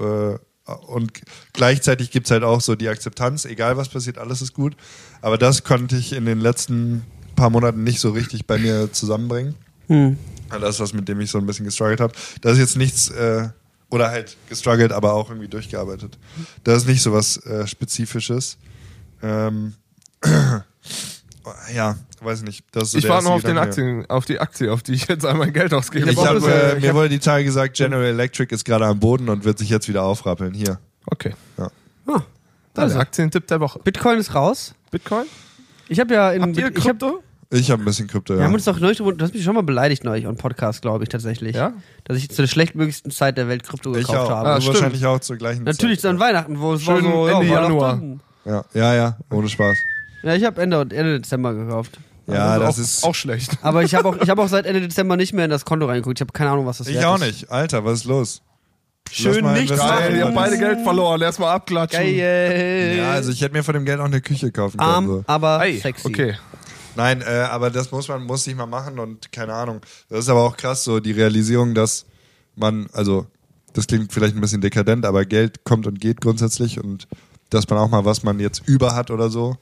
äh, und gleichzeitig gibt es halt auch so die Akzeptanz, egal was passiert, alles ist gut. Aber das konnte ich in den letzten paar Monaten nicht so richtig bei mir zusammenbringen. Hm. Ja, Das ist was, mit dem ich so ein bisschen gestruggelt habe. Das ist jetzt nichts, äh, oder halt gestruggelt, aber auch irgendwie durchgearbeitet. Das ist nicht so was äh, Spezifisches. Ähm, ja, weiß nicht. Das ist so Ich warte noch auf, den. Aktien, auf die Aktie, auf die ich jetzt einmal Geld ausgebe. Ich hab äh, ich mir wurde die Tage gesagt, General Electric ist gerade am Boden und wird sich jetzt wieder aufrappeln. Hier. Okay. Ja. Ah, Also Aktientipp der Woche. Bitcoin ist raus. Bitcoin? Ich habe ja in Habt ihr ich hab, Krypto? Ich habe ein bisschen Krypto, Wir ja. haben uns doch neulich, du hast mich schon mal beleidigt neulich on Podcast, glaube ich tatsächlich. Ja? Dass ich zu der schlechtmöglichsten Zeit der Welt Krypto Ich gekauft auch. habe. Ah, stimmt. wahrscheinlich auch zur gleichen Natürlich Zeit. an Weihnachten, wo es Schön war so Ende ja, Januar. Ja, ja, ja, ohne Spaß. Ja, ich habe Ende, Ende Dezember gekauft. Ja, das auch, ist. auch schlecht. Aber ich habe auch, ich hab auch seit Ende Dezember nicht mehr in das Konto reingeguckt. Ich habe keine Ahnung, was das ich wert auch ist. nicht. Alter, was ist los? Schön nichts machen. ihr habt beide Geld verloren. Erstmal abklatschen. Geil. Ja, also ich hätte mir von dem Geld auch eine Küche kaufen können. Arm, So. aber Ey, sexy. okay. Nein, äh, aber das muss man muss ich mal machen und keine Ahnung. Das ist aber auch krass, so die Realisierung, dass man, also das klingt vielleicht ein bisschen dekadent, aber Geld kommt und geht grundsätzlich und dass man auch mal was man jetzt über hat oder so,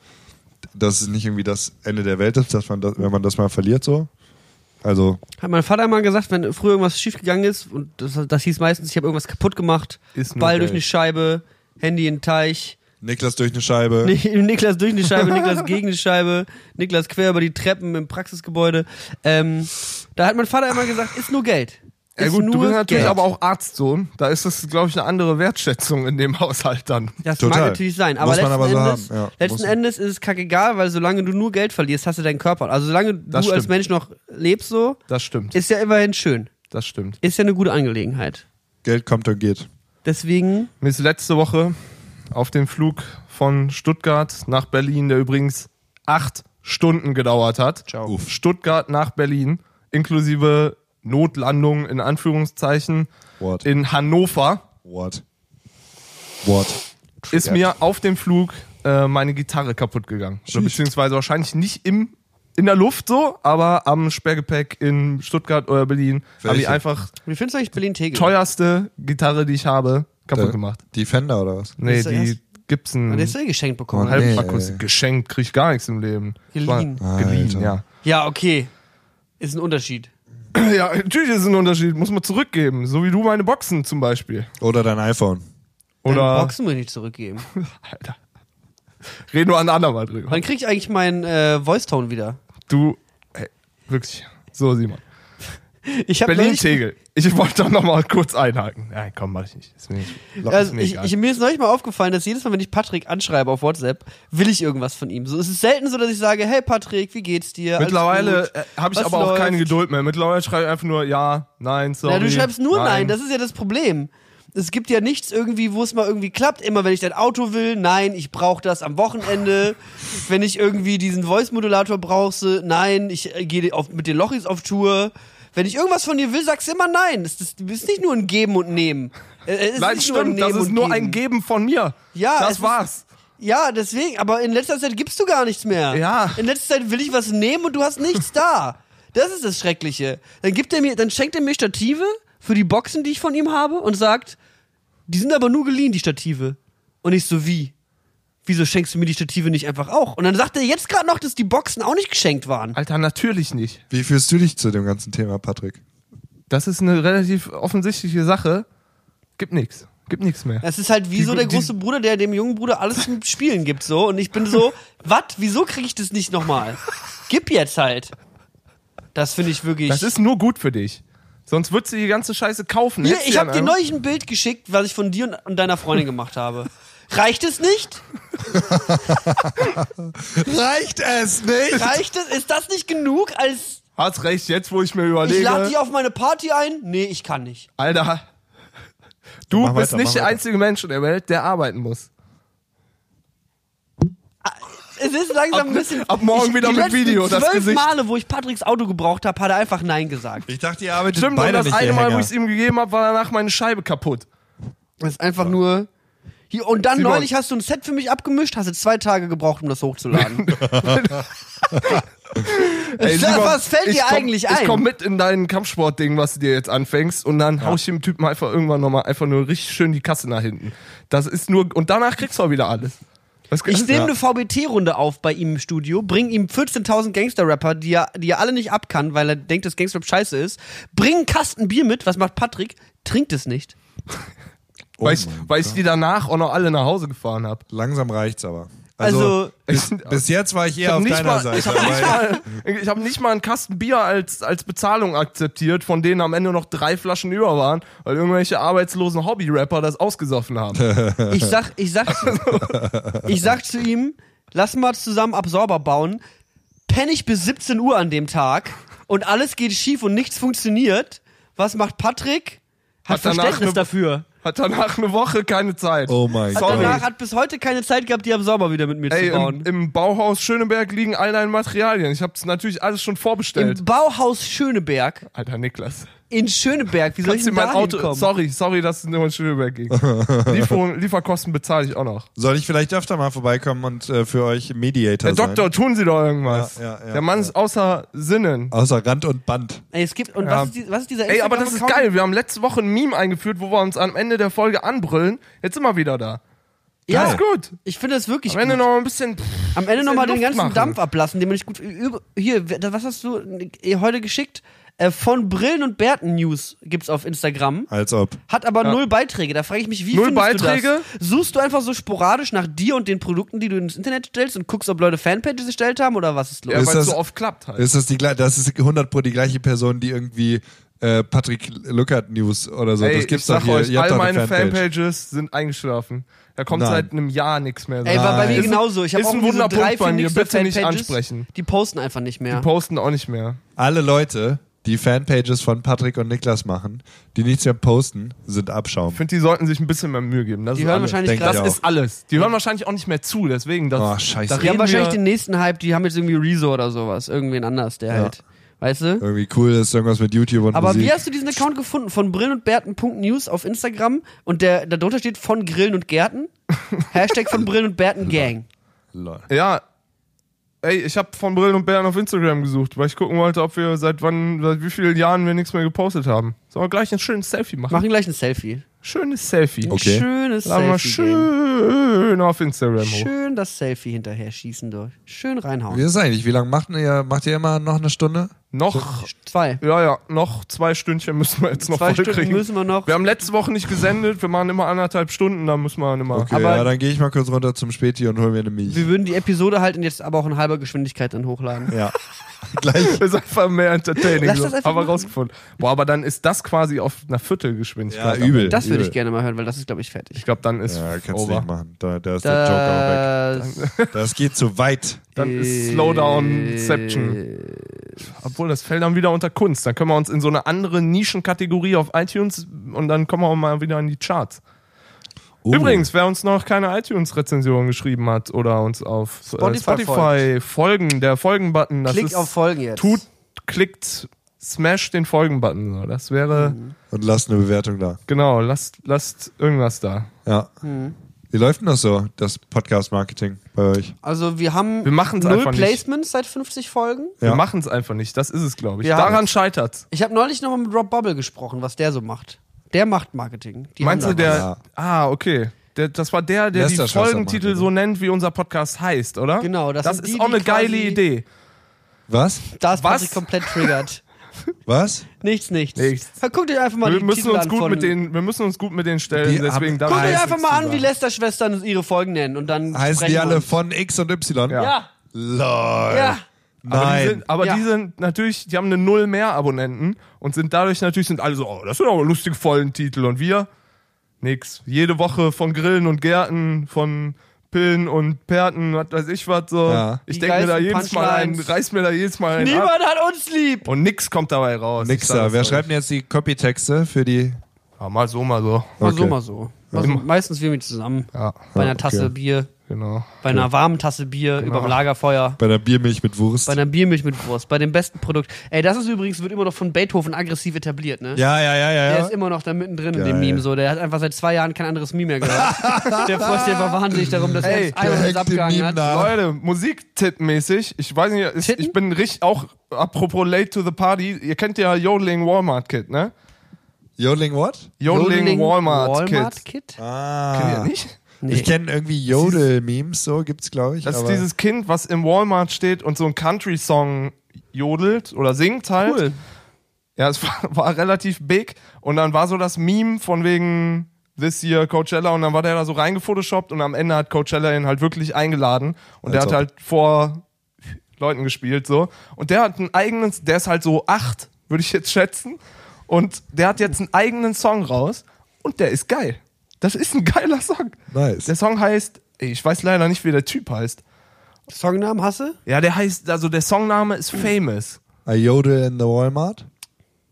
dass es nicht irgendwie das Ende der Welt ist, dass man das, wenn man das mal verliert so. Also Hat mein Vater mal gesagt, wenn früher irgendwas schiefgegangen ist, und das, das hieß meistens, ich habe irgendwas kaputt gemacht, Ball Geld. durch eine Scheibe, Handy in den Teich, Niklas durch eine Scheibe. Ni- Niklas durch eine Scheibe, Niklas gegen eine Scheibe, Niklas quer über die Treppen im Praxisgebäude. Ähm, da hat mein Vater immer gesagt, ist nur Geld. Ja Ist gut, nur du bist natürlich Geld. aber auch Arztsohn. Da ist das, glaube ich, eine andere Wertschätzung in dem Haushalt dann. Das Total. mag natürlich sein, aber letzten, aber so Endes, haben, ja. letzten Endes ist es kackegal, weil solange du nur Geld verlierst, hast du deinen Körper. Also solange Das du als stimmt. Mensch noch lebst so, Das stimmt. ist ja immerhin schön. Das stimmt. Ist ja eine gute Angelegenheit. Geld kommt und geht. Deswegen, Mir ist letzte Woche auf dem Flug von Stuttgart nach Berlin, der übrigens acht Stunden gedauert hat. Ciao. Uff. Stuttgart nach Berlin, inklusive Notlandung in Anführungszeichen What? in Hannover, What? What? ist mir auf dem Flug äh, meine Gitarre kaputt gegangen. Oder beziehungsweise wahrscheinlich nicht im in der Luft so, aber am Sperrgepäck in Stuttgart oder Berlin habe ich einfach wie findest du eigentlich Berlin-Tegel? teuerste Gitarre, die ich habe, kaputt Äh, gemacht. Die Fender oder was? Nee, die erst- Gibson Und der ist ja geschenkt bekommen. Oh, Halb- nee. Halbakustik. Geschenkt, krieg ich gar nichts im Leben. Geliehen. War- Geliehen, Alter. ja. Ja, okay. Ist ein Unterschied. Ja, natürlich ist es ein Unterschied, muss man zurückgeben. So wie du meine Boxen zum Beispiel. Oder dein iPhone. Deine Oder Boxen muss ich nicht zurückgeben. Alter. Reden wir ein andermal drüber. Wann krieg ich eigentlich meinen äh, Voice-Tone wieder? Du, ey, wirklich. So, Simon. Ich habe Berlin-Tegel. Ich wollte doch noch mal kurz einhaken. Nein, komm, mach ich nicht. Ist mir, nicht, Also mir ich, ich, mir ist neulich mal aufgefallen, dass jedes Mal, wenn ich Patrick anschreibe auf WhatsApp, will ich irgendwas von ihm. So, es ist selten so, dass ich sage, hey Patrick, wie geht's dir? Mittlerweile äh, habe ich Was aber auch keine läuft? Geduld mehr. Mittlerweile schreibe ich einfach nur ja, nein, sorry. Ja, du schreibst nur nein. das ist ja das Problem. Es gibt ja nichts irgendwie, wo es mal irgendwie klappt. Immer wenn ich dein Auto will, nein, ich brauche das am Wochenende. wenn ich irgendwie diesen Voice-Modulator brauche, nein, ich äh, gehe mit den Lochis auf Tour. Wenn ich irgendwas von dir will, sagst du immer nein. Das, das, das ist nicht nur ein Geben und Nehmen. Äh, Es ist Nein, nicht nur ein stimmt, das ist nur Geben. ein Geben von mir. Ja, das ist- war's. Ja, deswegen, aber in letzter Zeit gibst du gar nichts mehr. Ja. In letzter Zeit will ich was nehmen und du hast nichts da. Das ist das Schreckliche. Dann gibt er mir, dann schenkt er mir Stative für die Boxen, die ich von ihm habe und sagt, die sind aber nur geliehen, die Stative. Und ich so, wie? Wieso schenkst du mir die Stative nicht einfach auch? Und dann sagt er jetzt gerade noch, dass die Boxen auch nicht geschenkt waren. Alter, natürlich nicht. Wie fühlst du dich zu dem ganzen Thema, Patrick? Das ist eine relativ offensichtliche Sache. Gibt nichts. Gibt nichts mehr. Es ist halt wie Die- so der die- große Bruder, der dem jungen Bruder alles zum Spielen gibt, so. Und ich bin so, was? Wieso krieg ich das nicht nochmal? Gib jetzt halt. Das finde ich wirklich. Das ist nur gut für dich. Sonst würdest du die ganze Scheiße kaufen. Hier, ich habe dir neulich ein Bild geschickt, was ich von dir und, und deiner Freundin gemacht habe. Reicht es nicht? Reicht es nicht? Reicht es? Ist das nicht genug als Hast recht, jetzt wo ich mir ich überlege. lade die auf meine Party ein? Nee, ich kann nicht. Alter. Du Mach bist weiter, nicht der einzige Mensch in der Welt, der arbeiten muss. Es ist langsam ein bisschen. ab morgen wieder die mit Video, das zwölf Gesicht. Male, wo ich Patricks Auto gebraucht habe, hat er einfach Nein gesagt. Ich dachte, ihr arbeitet Stimmt, und beide das nicht, eine Mal, wo ich es ihm gegeben habe, war danach meine Scheibe kaputt. Das ist einfach nur. Hier, und dann Simon. neulich hast du ein Set für mich abgemischt, hast du zwei Tage gebraucht, um das hochzuladen. Ey, Simon, was fällt ich dir komm, eigentlich Ich ein? komm mit in dein Kampfsportding, was du dir jetzt anfängst, und dann hau ich dem Typen einfach irgendwann nochmal einfach nur richtig schön die Kasse nach hinten. Das ist nur, und danach kriegst du auch wieder alles. Ich nehme eine VBT-Runde auf bei ihm im Studio, bring ihm 14.000 Gangster-Rapper, die er, die er alle nicht ab kann, weil er denkt, dass Gangster-Rap scheiße ist. Bring einen Kasten Bier mit. Was macht Patrick? Trinkt es nicht. Weil, ich, weil ich die danach auch noch alle nach Hause gefahren habe. Langsam reicht's aber. Also, bis, bis jetzt war ich eher auf nicht deiner mal, Seite. ich habe nicht, mal, ich hab nicht mal einen Kasten Bier als, als Bezahlung akzeptiert, von denen am Ende noch drei Flaschen über waren, weil irgendwelche arbeitslosen Hobby-Rapper das ausgesoffen haben. ich sag, ich sag, ich sag zu ihm, lass mal zusammen Absorber bauen. Penn ich bis 17 Uhr an dem Tag und alles geht schief und nichts funktioniert. Was macht Patrick? Hat, Hat Verständnis dafür. Hat danach eine Woche keine Zeit. Oh mein Gott. Danach hat bis heute keine Zeit gehabt, die Absorber wieder mit mir Ey, zu bauen. im, im Bauhaus Schöneberg liegen all deine Materialien. Ich habe natürlich alles schon vorbestellt. Im Bauhaus Schöneberg Alter Niklas. In Schöneberg. Wie soll ich Kannst du denn mein Auto. hinkommen? Sorry, sorry, dass es nur in Schöneberg ging. Lieferung, Lieferkosten bezahle ich auch noch. Soll ich vielleicht öfter mal vorbeikommen und äh, für euch Mediator Herr sein? Doktor, tun Sie doch irgendwas. Ja, ja, ja, Der Mann ja. ist außer Sinnen. Außer Rand und Band. Ey, es gibt und Ja. was, ist die, was ist dieser Ey, aber das ist geil. Wir haben letzte Woche ein Meme eingeführt, wo wir uns am Ende der Folge anbrüllen. Jetzt sind wir wieder da. Ja, ist gut. Ich finde das wirklich Am Ende gut. noch ein bisschen. Am Ende nochmal den ganzen machen. Dampf ablassen, den man nicht gut. Über, hier, was hast du äh, heute geschickt? Äh, von Brillen und Bärten News gibt's auf Instagram. Als ob. Hat aber null Beiträge. Da frage ich mich, wie Null findest Beiträge? du das? Suchst du einfach so sporadisch nach dir und den Produkten, die du ins Internet stellst und guckst, ob Leute Fanpages erstellt haben oder was ist los? Ja, Ist weil es so oft klappt halt. Ist das die gleiche, das ist 100 pro die gleiche Person, die irgendwie äh, Patrick Luckert News oder so, Ey, das ich gibt's sag doch hier. euch, all meine Fanpage. Fanpages sind eingeschlafen. Da kommt Nein. seit einem Jahr nichts mehr. Ey, war bei mir Ist genauso. Ich habe auch ein irgendwie so drei, bei vier Bitte nicht ansprechen. Die posten einfach nicht mehr. Die posten auch nicht mehr. Alle Leute, die Fanpages von Patrick und Niklas machen, die nichts mehr posten, sind Abschaum. Ich finde, die sollten sich ein bisschen mehr Mühe geben. Das Die ist hören alles. wahrscheinlich Das auch. ist alles. Die hören wahrscheinlich auch nicht mehr zu, deswegen. Das, Oh, scheiße. da Die haben wahrscheinlich den nächsten Hype, die haben jetzt irgendwie Rezo oder sowas. Irgendwen anders, der halt. Weißt du? Irgendwie cool ist irgendwas mit YouTube und Aber Musik. wie hast du diesen Account gefunden? Von Brillen und Bärten.news auf Instagram und der darunter steht von Grillen und Gärten. Hashtag von Brillen und Bärten Gang. Lol. Ja. Ey, ich habe von Brillen und Bären auf Instagram gesucht, weil ich gucken wollte, ob wir seit wann, seit wie vielen Jahren wir nichts mehr gepostet haben. Sollen wir gleich ein schönes Selfie machen? Machen gleich ein Selfie. Schönes Selfie. Okay. Schönes wir Selfie. schön auf Instagram hoch. Schön das Selfie hinterher schießen durch. Schön reinhauen. Wie ist es eigentlich? Wie lange macht ihr? Macht ihr immer noch eine Stunde? Noch, Zwei. ja, ja, noch zwei Stündchen müssen wir jetzt noch Zwei Stunden kriegen. müssen wir noch. Wir haben letzte Woche nicht gesendet, wir machen immer anderthalb Stunden, da müssen wir immer. Okay, Aber- ja, dann gehe ich mal kurz runter zum Späti und hol mir eine Milch. Wir würden die Episode halt jetzt aber auch in halber Geschwindigkeit dann hochladen. Ja. Gleich. Das ist einfach mehr entertaining. Lass so. das einfach Haben wir machen. rausgefunden. Boah, aber dann ist das quasi auf einer Viertelgeschwindigkeit. Ja, übel. Das würde ich gerne mal hören, weil das ist, glaube ich, fertig. Ich glaube, dann ist Ja, kannst du over. nicht machen. Da, da ist der Joker Das weg. Das geht zu weit. Dann ist Slowdown-Ception. Obwohl, das fällt dann wieder unter Kunst. Dann können wir uns in so eine andere Nischenkategorie auf iTunes und dann kommen wir auch mal wieder in die Charts. Uh, Übrigens, wer uns noch keine iTunes-Rezension geschrieben hat oder uns auf äh, Spotify Spotify folgen, der Folgen-Button, das Klick ist, auf Folgen jetzt. tut, klickt, smash den Folgen-Button. So. Das wäre, Und lasst eine Bewertung da. genau, lasst, lasst irgendwas da. Ja. Mhm. Wie läuft denn das so, das Podcast-Marketing bei euch? Also wir haben Wir machen's null einfach nicht. Placements seit 50 Folgen. Wir Ja. machen es einfach nicht. Das ist es, glaube ich. Wir Daran haben's. scheitert's. Ich habe neulich nochmal mit Rob Bubble gesprochen, was der so macht. Der macht Marketing. Die Meinst du, der. Ja. Ah, okay. Der, das war der, der die Lästerschwester Folgentitel so nennt, wie unser Podcast heißt, oder? Genau, das das ist die, auch die eine geile Idee. Was? Da ist Was? Komplett triggert. Was? nichts, nichts. Nichts. Guckt euch einfach mal Wir die müssen, Titel uns an gut mit den, wir müssen uns gut mit denen stellen, Die deswegen Guckt euch einfach mal an, wie. Lester-Schwestern ihre Folgen nennen und dann Heißen die alle uns. von X und Y? Ja. Ja, Lol. ja. Aber, die Nein. sind, aber Ja. die sind natürlich, die haben eine Null mehr Abonnenten und sind dadurch natürlich sind alle so, oh, das sind aber lustige Folgentitel und wir nix. Jede Woche von Grillen und Gärten, von Pillen und Perten, was weiß ich was so. Ja. Ich denke mir da jedes Mal ein, reiß mir da jedes Mal ein ab Niemand hat uns lieb. und nix kommt dabei raus. Nix da. Wer schreibt denn jetzt die Copytexte für die? Ja, mal so, mal so. Mal so, Okay. mal so. Also meistens wir mit zusammen. Ja. Bei einer okay. Tasse Bier. Genau. Bei einer warmen Tasse Bier überm Lagerfeuer. Bei der Biermilch mit Wurst. Bei einer Biermilch mit Wurst, bei dem besten Produkt. Ey, das ist übrigens, wird immer noch von Beethoven aggressiv etabliert, ne? ja, ja, ja, ja. Der ja. ist immer noch da mittendrin in Geil. dem Meme so. Der hat einfach seit zwei Jahren kein anderes Meme mehr gehört. der freut sich einfach wahnsinnig darum, dass Ey, er einmal dem Meme hat. nach. Leute, Musiktipp-mäßig, ich weiß nicht, ist, ich bin richtig auch, apropos late to the party, ihr kennt ja Yodeling Walmart Kid, ne? Yodeling what? Yodeling, Walmart, Walmart Kid. Kid? Ah. Kennt ihr nicht? Nee. Ich kenne irgendwie Jodel-Memes, so gibt's, glaube ich. Das ist dieses Kind, was im Walmart steht und so einen Country-Song jodelt oder singt halt. Cool. Ja, es war, war relativ big und dann war so das Meme von wegen This Year Coachella und dann war der da so reingefotoshoppt und am Ende hat Coachella ihn halt wirklich eingeladen und der Als hat halt vor Leuten gespielt so und der hat ein eigenes, der ist halt so acht, würde ich jetzt schätzen und der hat jetzt einen eigenen Song raus und der ist geil. Das ist ein geiler Song. Nice. Der Song heißt, ich weiß leider nicht, wie der Typ heißt. Songnamen hasse? Ja, der heißt, also der Songname ist Famous. I yodel in the Walmart.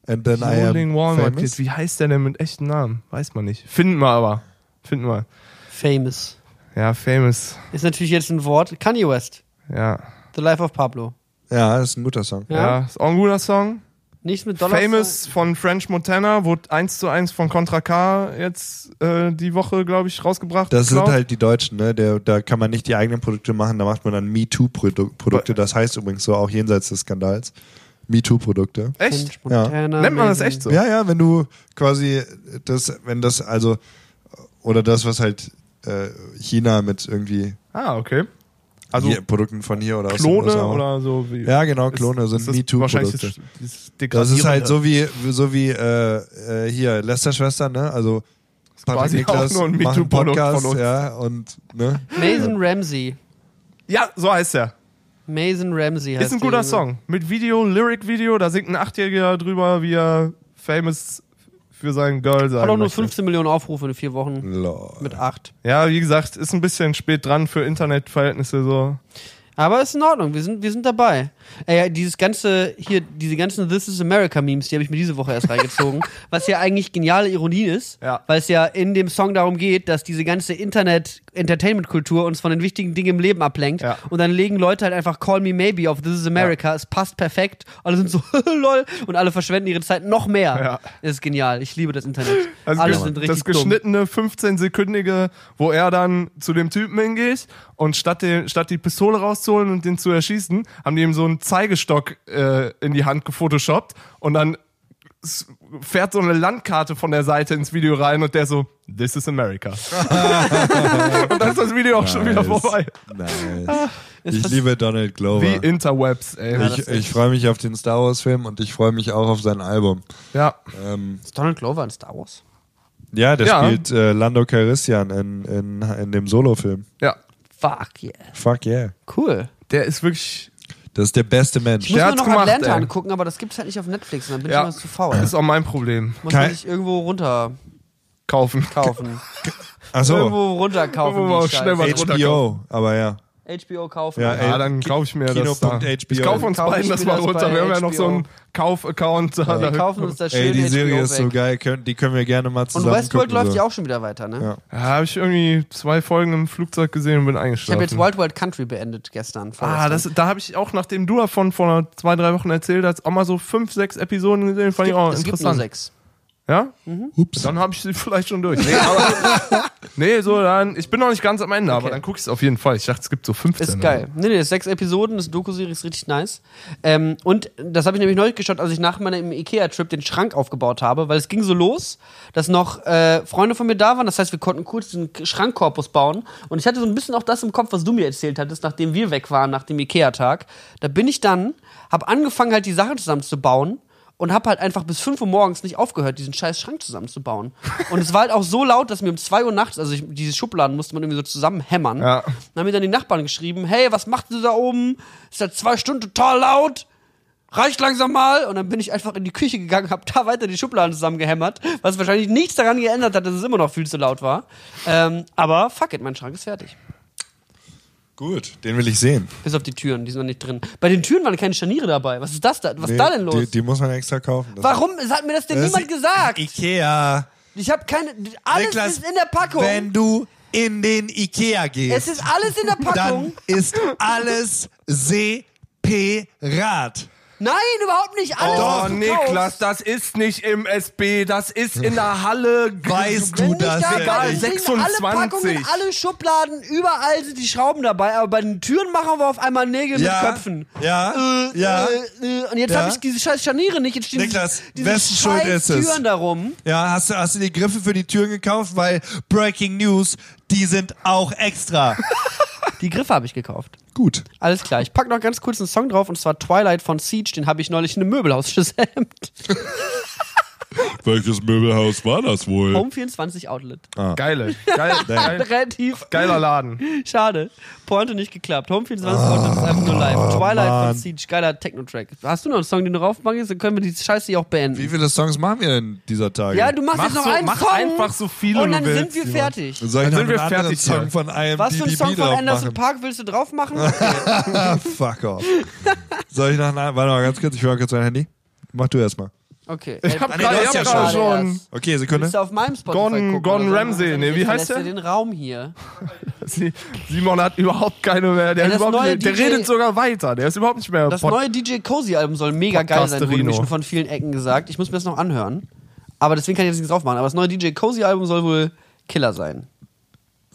And then I am Yodeling Walmart famous. Kid. Wie heißt der denn mit echten Namen? Weiß man nicht. Finden wir aber. Finden wir. Famous. Ja, Famous. Ist natürlich jetzt ein Wort. Kanye West. Ja. The Life of Pablo. Ja, das ist ein guter Song. Ja. Ja, ist auch ein guter Song. Nichts mit Dollar. Famous von French Montana wurde 1 zu 1 von Contra K jetzt äh, die Woche, glaube ich, rausgebracht. Das sind Glaub. halt die Deutschen, ne? Der, da kann man nicht die eigenen Produkte machen, da macht man dann MeToo-Produkte. Das heißt übrigens so auch jenseits des Skandals. MeToo-Produkte. Echt? Ja. Montana, Nennt man das echt so? Ja, ja, wenn du quasi das, wenn das also, oder das, was halt äh, China mit irgendwie Ah, okay. Also hier, Produkten von hier oder aus Klone USA. oder so wie. Ja, genau, Ist- Klone sind ist das MeToo-Produkte. wahrscheinlich Das, dieses Das ist halt so wie, so wie äh, äh, hier, Lester-Schwestern, ne? Also quasi Patrick auch Niklas nur ein Podcast, von uns. ja, und ne? Mason Ramsey. Ja, so heißt er. Mason Ramsey heißt Ist ein guter. Song. Mit Video, Lyric-Video, da singt ein Achtjähriger drüber, wie er famous für sein Girl sein Hat auch nur möchte. 15 Millionen Aufrufe in vier Wochen. Lol. Mit acht. Ja, wie gesagt, ist ein bisschen spät dran für Internetverhältnisse so. Aber ist in Ordnung, wir sind, wir sind dabei. Ey, dieses ganze, hier, diese ganzen This is America Memes, die habe ich mir diese Woche erst reingezogen. was ja eigentlich geniale Ironie ist, Ja. weil es ja in dem Song darum geht, dass diese ganze Internet-Entertainment-Kultur uns von den wichtigen Dingen im Leben ablenkt. Ja. Und dann legen Leute halt einfach Call Me Maybe auf This is America. Es passt perfekt. Alle sind so, lol. Und alle verschwenden ihre Zeit noch mehr. Ja. Das ist genial. Ich liebe das Internet. Also alle das, sind das richtig dumm. geschnittene 15-sekündige, wo er dann zu dem Typen hingeht und statt, den, statt die Pistole rauszuholen und den zu erschießen, haben die ihm so einen Zeigestock äh, in die Hand gefotoshoppt und dann fährt so eine Landkarte von der Seite ins Video rein und der so, This is America. und dann ist das Video auch schon wieder Nice. vorbei. Nice. Ich liebe Donald Glover. Wie Interwebs, ey. ich ich freue mich auf den Star Wars Film und ich freue mich auch auf sein Album. Ja. Ähm, Ist Donald Glover in Star Wars? ja, der Ja. spielt äh, Lando Calrissian in, in, in dem Solo-Film. Ja. Fuck yeah. Fuck yeah. Cool. Der ist wirklich, Das ist der beste Mensch. Ich muss mir noch gemacht, Atlanta ey. angucken, aber das gibt's halt nicht auf Netflix und dann bin Ja. ich immer zu faul. das ist auch mein Problem. Muss Kein- man sich irgendwo runter Kaufen. kaufen. Achso, Irgendwo runter kaufen. Irgendwo die schnell was runterkaufen. HBO, aber ja. HBO kaufen. Ja, Ja, ey, dann kaufe ich mir das. Da. Kino.HBO. Ich kaufe uns Kauf beiden ich das mal runter. Wir haben ja noch so HBO. einen Kauf-Account. da. wir kaufen uns das schön Ey, die HBO Serie ist so weg. geil, können, die können wir gerne mal Und zusammen Westworld gucken. läuft so. ja auch schon wieder weiter, ne? Ja. Ja, habe ich irgendwie zwei Folgen im Flugzeug gesehen und bin Ich eingeschlafen. habe jetzt Wild Wild Country beendet gestern. Ah, das, da habe ich auch, nachdem du davon vor zwei, drei Wochen erzählt hast, auch mal so fünf, sechs Episoden gesehen. Fand ich auch es gibt nur interessant. sechs. Ja? Ups. Dann habe ich sie vielleicht schon durch. Nee, aber, nee, so dann, ich bin noch nicht ganz am Ende, aber Okay. dann gucke ich es auf jeden Fall. Ich dachte, es gibt so 15. Ist geil. Nee, nee, ist sechs Episoden, das Doku-Serie ist richtig nice. Ähm, und das habe ich nämlich neulich geschaut, als ich nach meinem Ikea-Trip den Schrank aufgebaut habe, weil es ging so los, dass noch äh, Freunde von mir da waren. Das heißt, wir konnten kurz den Schrankkorpus bauen. Und ich hatte so ein bisschen auch das im Kopf, was du mir erzählt hattest, nachdem wir weg waren, nach dem Ikea-Tag. Da bin ich dann, habe angefangen, halt die Sachen zusammenzubauen. Und habe halt einfach bis 5 Uhr morgens nicht aufgehört, diesen scheiß Schrank zusammenzubauen. Und es war halt auch so laut, dass mir um 2 Uhr nachts, also ich, diese Schubladen musste man irgendwie so zusammenhämmern. Ja. Dann haben mir dann die Nachbarn geschrieben, hey, was macht ihr da oben? Ist seit zwei Stunden total laut. Reicht langsam mal. Und dann bin ich einfach in die Küche gegangen, hab da weiter die Schubladen zusammengehämmert, was wahrscheinlich nichts daran geändert hat, dass es immer noch viel zu laut war. Ähm, aber fuck it, mein Schrank ist fertig. Gut, den will ich sehen. Bis auf die Türen, die sind noch nicht drin. Bei den Türen waren keine Scharniere dabei. Was ist das da? Was ist Nee, da denn los? Die, die muss man extra kaufen. Das Warum? Hat mir das denn Das niemand gesagt. Ikea. Ich habe keine. Alles Niklas, ist in der Packung. Wenn du in den Ikea gehst, Es ist alles in der Packung. dann ist alles separat. Nein, überhaupt nicht. Alles Oh, was du Niklas, kaufst. das ist nicht im SB, das ist in der Halle. Weißt du das da, Egal, Dingen, alle 26. Packungen, alle Schubladen, überall sind die Schrauben dabei, aber bei den Türen machen wir auf einmal Nägel Ja, mit Köpfen. ja, Äh, ja. Äh, äh, und jetzt Ja. habe ich diese scheiß Scharniere nicht. Jetzt stehen Niklas, diese, wessen diese Schuld scheiß ist es? Türen darum. Ja, hast du, hast du die Griffe für die Türen gekauft? Weil Breaking News, die sind auch extra. Die Griffe habe ich gekauft. Gut. Alles klar. Ich pack noch ganz kurz einen Song drauf und zwar Twilight von Siege. Den habe ich neulich in einem Möbelhaus gesamt. Welches Möbelhaus war das wohl? Home 24 Outlet. Geile. Geil, geil, Relativ geiler Laden. schade. Pointe nicht geklappt. Home 24 Outlet ist einfach nur live. Twilight Mann. von Siege. Geiler Techno-Track. Hast du noch einen Song, den du raufmachst? Dann können wir die Scheiße hier auch beenden. Wie viele Songs machen wir denn dieser Tage? Ja, du machst Mach jetzt noch so- einen mach Song. einfach so viele Und dann sind wir fertig. Dann noch sind wir fertig Song von einem Was für ein Song von Anderson? Park willst du drauf machen? Ah, fuck off. Soll ich noch einen, warte mal ganz kurz, ich höre kurz mein Handy. Mach du erstmal. Okay. Ich hab Äh, gerade ja gerade schon. schon. Okay, Sekunde. Du auf meinem Spotify Gordon- gucken, Gordon? Ramsay, nee, wie heißt er der? den Raum hier. Sie- Simon hat überhaupt keine mehr. Der, Ey, nicht, der DJ redet sogar weiter. Der ist überhaupt nicht mehr. Das Pod- neue DJ Cozy Album soll mega geil sein, wurde mir schon von vielen Ecken gesagt. Ich muss mir das noch anhören. Aber deswegen kann ich jetzt nichts drauf machen. Aber das neue DJ Cozy Album soll wohl Killer sein.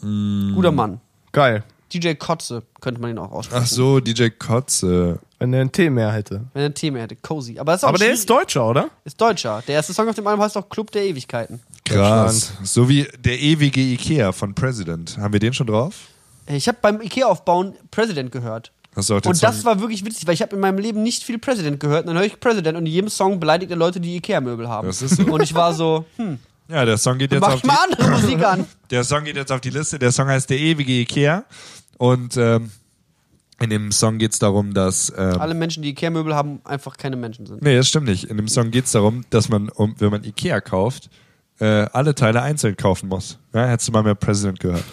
Mm. Guter Mann. Geil. DJ Kotze könnte man ihn auch aussprechen. Ach so, DJ Kotze. Wenn der ein T mehr hätte. Wenn er ein Thema hätte. Cozy. Aber, das ist auch Aber der schwierig- ist Deutscher, oder? ist Deutscher. Der erste Song auf dem Album heißt auch Club der Ewigkeiten. Krass. So wie der ewige Ikea von President. Haben wir den schon drauf? Ich habe beim Ikea-Aufbauen President gehört. Hast du auch den Und das Song- war wirklich witzig, weil ich habe in meinem Leben nicht viel President gehört. Und dann höre ich President und in jedem Song beleidigt er Leute, die Ikea-Möbel haben. Das ist so. Und ich war so, hm, Ja, der Song geht jetzt mach auf ich die, mal andere Musik an. der Song geht jetzt auf die Liste. Der Song heißt Der ewige Ikea. Und ähm, in dem Song geht es darum, dass. Ähm, Alle Menschen, die Ikea-Möbel haben, einfach keine Menschen sind. nee, das stimmt nicht. In dem Song geht es darum, dass man, um, wenn man Ikea kauft, äh, alle Teile einzeln kaufen muss. Ja, hättest du mal mehr President gehört?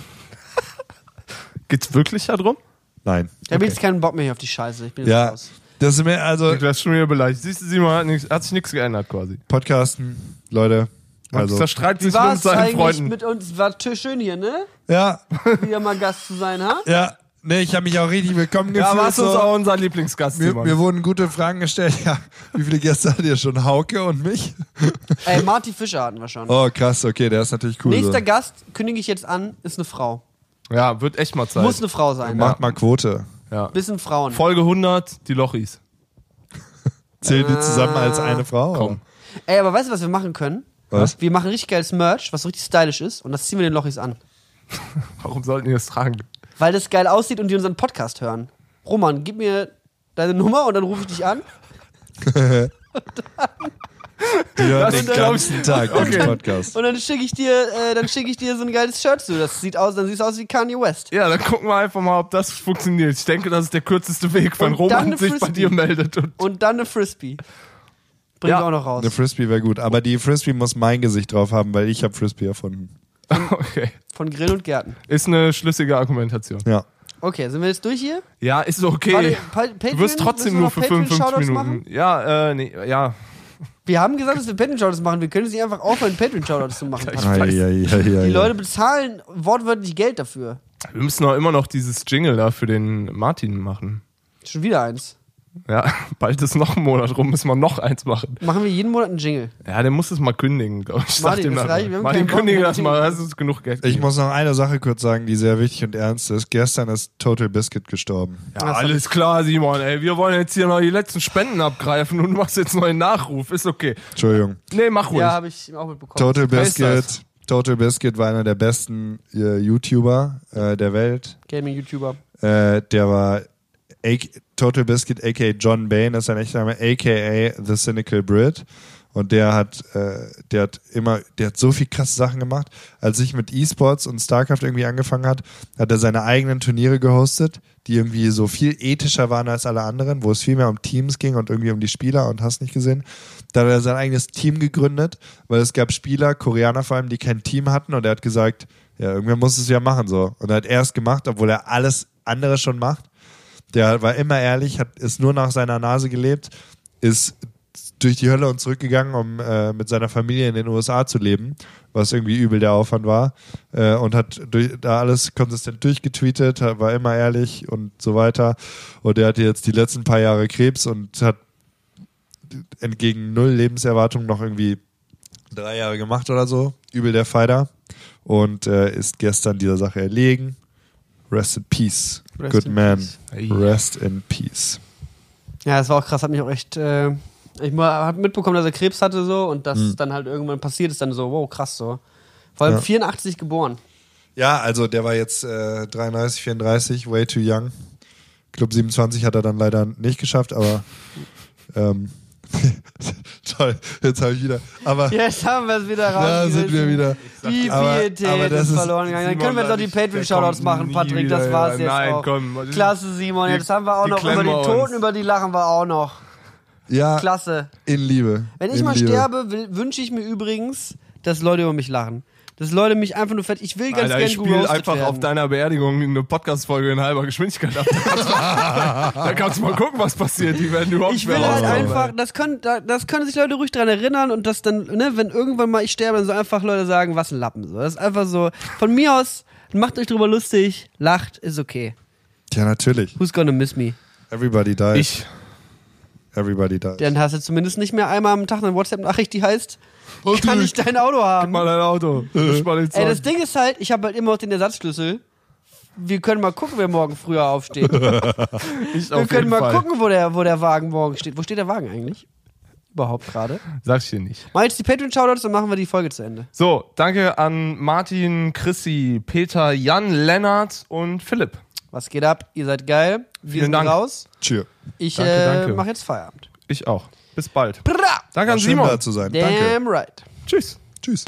Geht's wirklich darum? Nein. Ich habe jetzt keinen Bock mehr auf die Scheiße. Ich bin jetzt Ja, raus. das ist mir also Du hast schon wieder beleidigt. Siehst du, Simon hat, nix, hat sich nichts geändert quasi. Podcasten, Leute. Also, zerstreitet Wie sich war mit seinen eigentlich Freunden. mit uns? War schön hier, ne? ja, Wieder mal Gast zu sein, ha? ja. Nee, ich habe mich auch richtig willkommen gefühlt. ja, warst du uns so. auch unser Lieblingsgast, Mir, Simon. mir wurden gute Fragen gestellt. Ja, wie viele Gäste hattet ihr schon? Hauke und mich? Ey, Marty Fischer hatten wir schon. Oh, krass, okay, der ist natürlich cool. Nächster so. Gast, kündige ich jetzt an, ist eine Frau. ja, wird echt mal Zeit. Muss eine Frau sein. Macht mal Quote. ja. Bisschen Frauen. Folge 100, die Lochis. Zählen die zusammen als eine Frau? Komm. Ey, aber weißt du, was wir machen können? Was? Wir machen richtig geiles Merch, was richtig stylisch ist, und das ziehen wir den Lochis an. Warum sollten die das tragen? Weil das geil aussieht und die unseren Podcast hören. Roman, gib mir deine Nummer und dann rufe ich dich an. Die hören Das den ganzen Tag den Okay. Podcast. Und dann schicke ich dir, äh, dann schicke ich dir so ein geiles Shirt zu. Das sieht aus, dann siehst du aus wie Kanye West. Ja, dann gucken wir einfach mal, ob das funktioniert. Ich denke, das ist der kürzeste Weg, wenn Und dann Roman eine sich bei Frisbee. dir meldet. Und Und dann eine Frisbee. Bringen Ja. auch noch raus. Eine Frisbee wäre gut, aber die Frisbee muss mein Gesicht drauf haben, weil ich habe Frisbee erfunden. okay. Von Grill und Gärten. Ist eine schlüssige Argumentation. Ja. Okay, sind wir jetzt durch hier? Ja, ist okay. Warte, Pa- Patreon? du wirst trotzdem nur für Patreon-Shoutouts 55 machen? Minuten. Ja, äh, nee, ja. Wir haben gesagt, dass wir Patreon-Shoutouts machen. Wir können es nicht einfach aufhören, Patreon-Shoutouts zu machen. Ich weiß. Die Leute bezahlen wortwörtlich Geld dafür. Wir müssen auch immer noch dieses Jingle da für den Martin machen. Schon wieder eins. Ja, bald ist noch ein Monat rum, müssen wir noch eins machen. Machen wir jeden Monat einen Jingle. Ja, der muss es mal kündigen, glaube ich. Sag Martin, dem das reicht, wir haben Martin, kündige das mal, das ist genug Geld. Ich muss noch eine Sache kurz sagen, die sehr wichtig und ernst ist. Gestern ist Total Biscuit gestorben. ja, alles klar, Simon, ey. Wir wollen jetzt hier noch die letzten Spenden abgreifen und du machst jetzt noch einen Nachruf. Ist okay. Entschuldigung. Nee, mach ruhig. Ja, habe ich auch mitbekommen. Total das? Biscuit. Total Biscuit war einer der besten äh, YouTuber äh, der Welt. Gaming-YouTuber. Äh, der war A Total Biscuit, aka John Bain, ist sein echter Name, aka The Cynical Brit. Und der hat, äh, der hat immer, der hat so viel krasse Sachen gemacht. Als ich mit E-Sports und StarCraft irgendwie angefangen hat, hat er seine eigenen Turniere gehostet, die irgendwie so viel ethischer waren als alle anderen, wo es viel mehr um Teams ging und irgendwie um die Spieler und hast nicht gesehen. Da hat er sein eigenes Team gegründet, weil es gab Spieler, Koreaner vor allem, die kein Team hatten und er hat gesagt, ja, irgendwer muss es ja machen so. Und er hat er es gemacht, obwohl er alles andere schon macht. Der war immer ehrlich, hat ist nur nach seiner Nase gelebt, ist durch die Hölle und zurückgegangen, um äh, mit seiner Familie in den USA zu leben, was irgendwie übel der Aufwand war. Äh, und hat durch, da alles konsistent durchgetweetet, war immer ehrlich und so weiter. Und er hatte jetzt die letzten paar Jahre Krebs und hat entgegen null Lebenserwartung noch irgendwie drei Jahre gemacht oder so. Übel der Fighter. Und äh, ist gestern dieser Sache erlegen. Rest in peace. Rest Good in man. peace. Rest in peace. Ja, das war auch krass, hat mich auch echt. Äh, ich habe mitbekommen, dass er Krebs hatte so und dass Hm. dann halt irgendwann passiert ist, dann so, wow, krass so. Vor allem Ja. 84 geboren. Ja, also der war jetzt äh, 33, 34, way too young. Club 27 hat er dann leider nicht geschafft, aber ähm, toll, jetzt habe ich wieder. Aber Jetzt haben wir es wieder raus. da sind wir wieder. Die Pietät aber ist verloren gegangen. Dann können wir jetzt auch die Patreon-Shoutouts machen, Patrick. Das war's jetzt Nein, auch. komm. Klasse, Simon. Jetzt haben wir auch noch über die Toten, uns. über die lachen wir auch noch. Ja, Klasse. in Liebe. Wenn ich in mal Liebe. sterbe, wünsche ich mir übrigens, dass Leute über mich lachen. Dass Leute mich einfach nur fett. Ich will ganz Alter, gerne ich spiele einfach werden. auf deiner Beerdigung eine Podcast-Folge in halber Geschwindigkeit ab. Da kannst, du, da kannst du mal gucken, was passiert. Die werden überhaupt Ich nicht will mehr halt einfach, das können, da- das können sich Leute ruhig dran erinnern und das dann, ne, wenn irgendwann mal ich sterbe, dann so einfach Leute sagen, was ein Lappen. So. Das ist einfach so, von mir aus, macht euch drüber lustig, lacht, ist okay. Ja, natürlich. Who's gonna miss me? Everybody dies. Ich. Everybody dies. Dann hast du zumindest nicht mehr einmal am Tag eine WhatsApp-Nachricht, die heißt, kann ich dein Auto haben? Mal dein Auto. Ich mal den Ey, das. Ding ist halt, ich habe halt immer noch den Ersatzschlüssel. Wir können mal gucken, wer morgen früher aufsteht. ich Wir auf können jeden mal Fall. gucken, wo der, wo der Wagen morgen steht. Wo steht der Wagen eigentlich? Überhaupt gerade. Sag ich dir nicht. Mach jetzt die Patreon-Shoutouts, dann machen wir die Folge zu Ende. So, danke an Martin, Chrissy, Peter, Jan, Lennart und Philipp. Was geht ab? Ihr seid geil. Wir Vielen sind Dank. raus. Cheer. Ich Danke, äh, danke. mache jetzt Feierabend. Ich auch. Bis bald. Bra! Danke War an schön Simon. da zu sein. Danke. Damn right. Tschüss. Tschüss.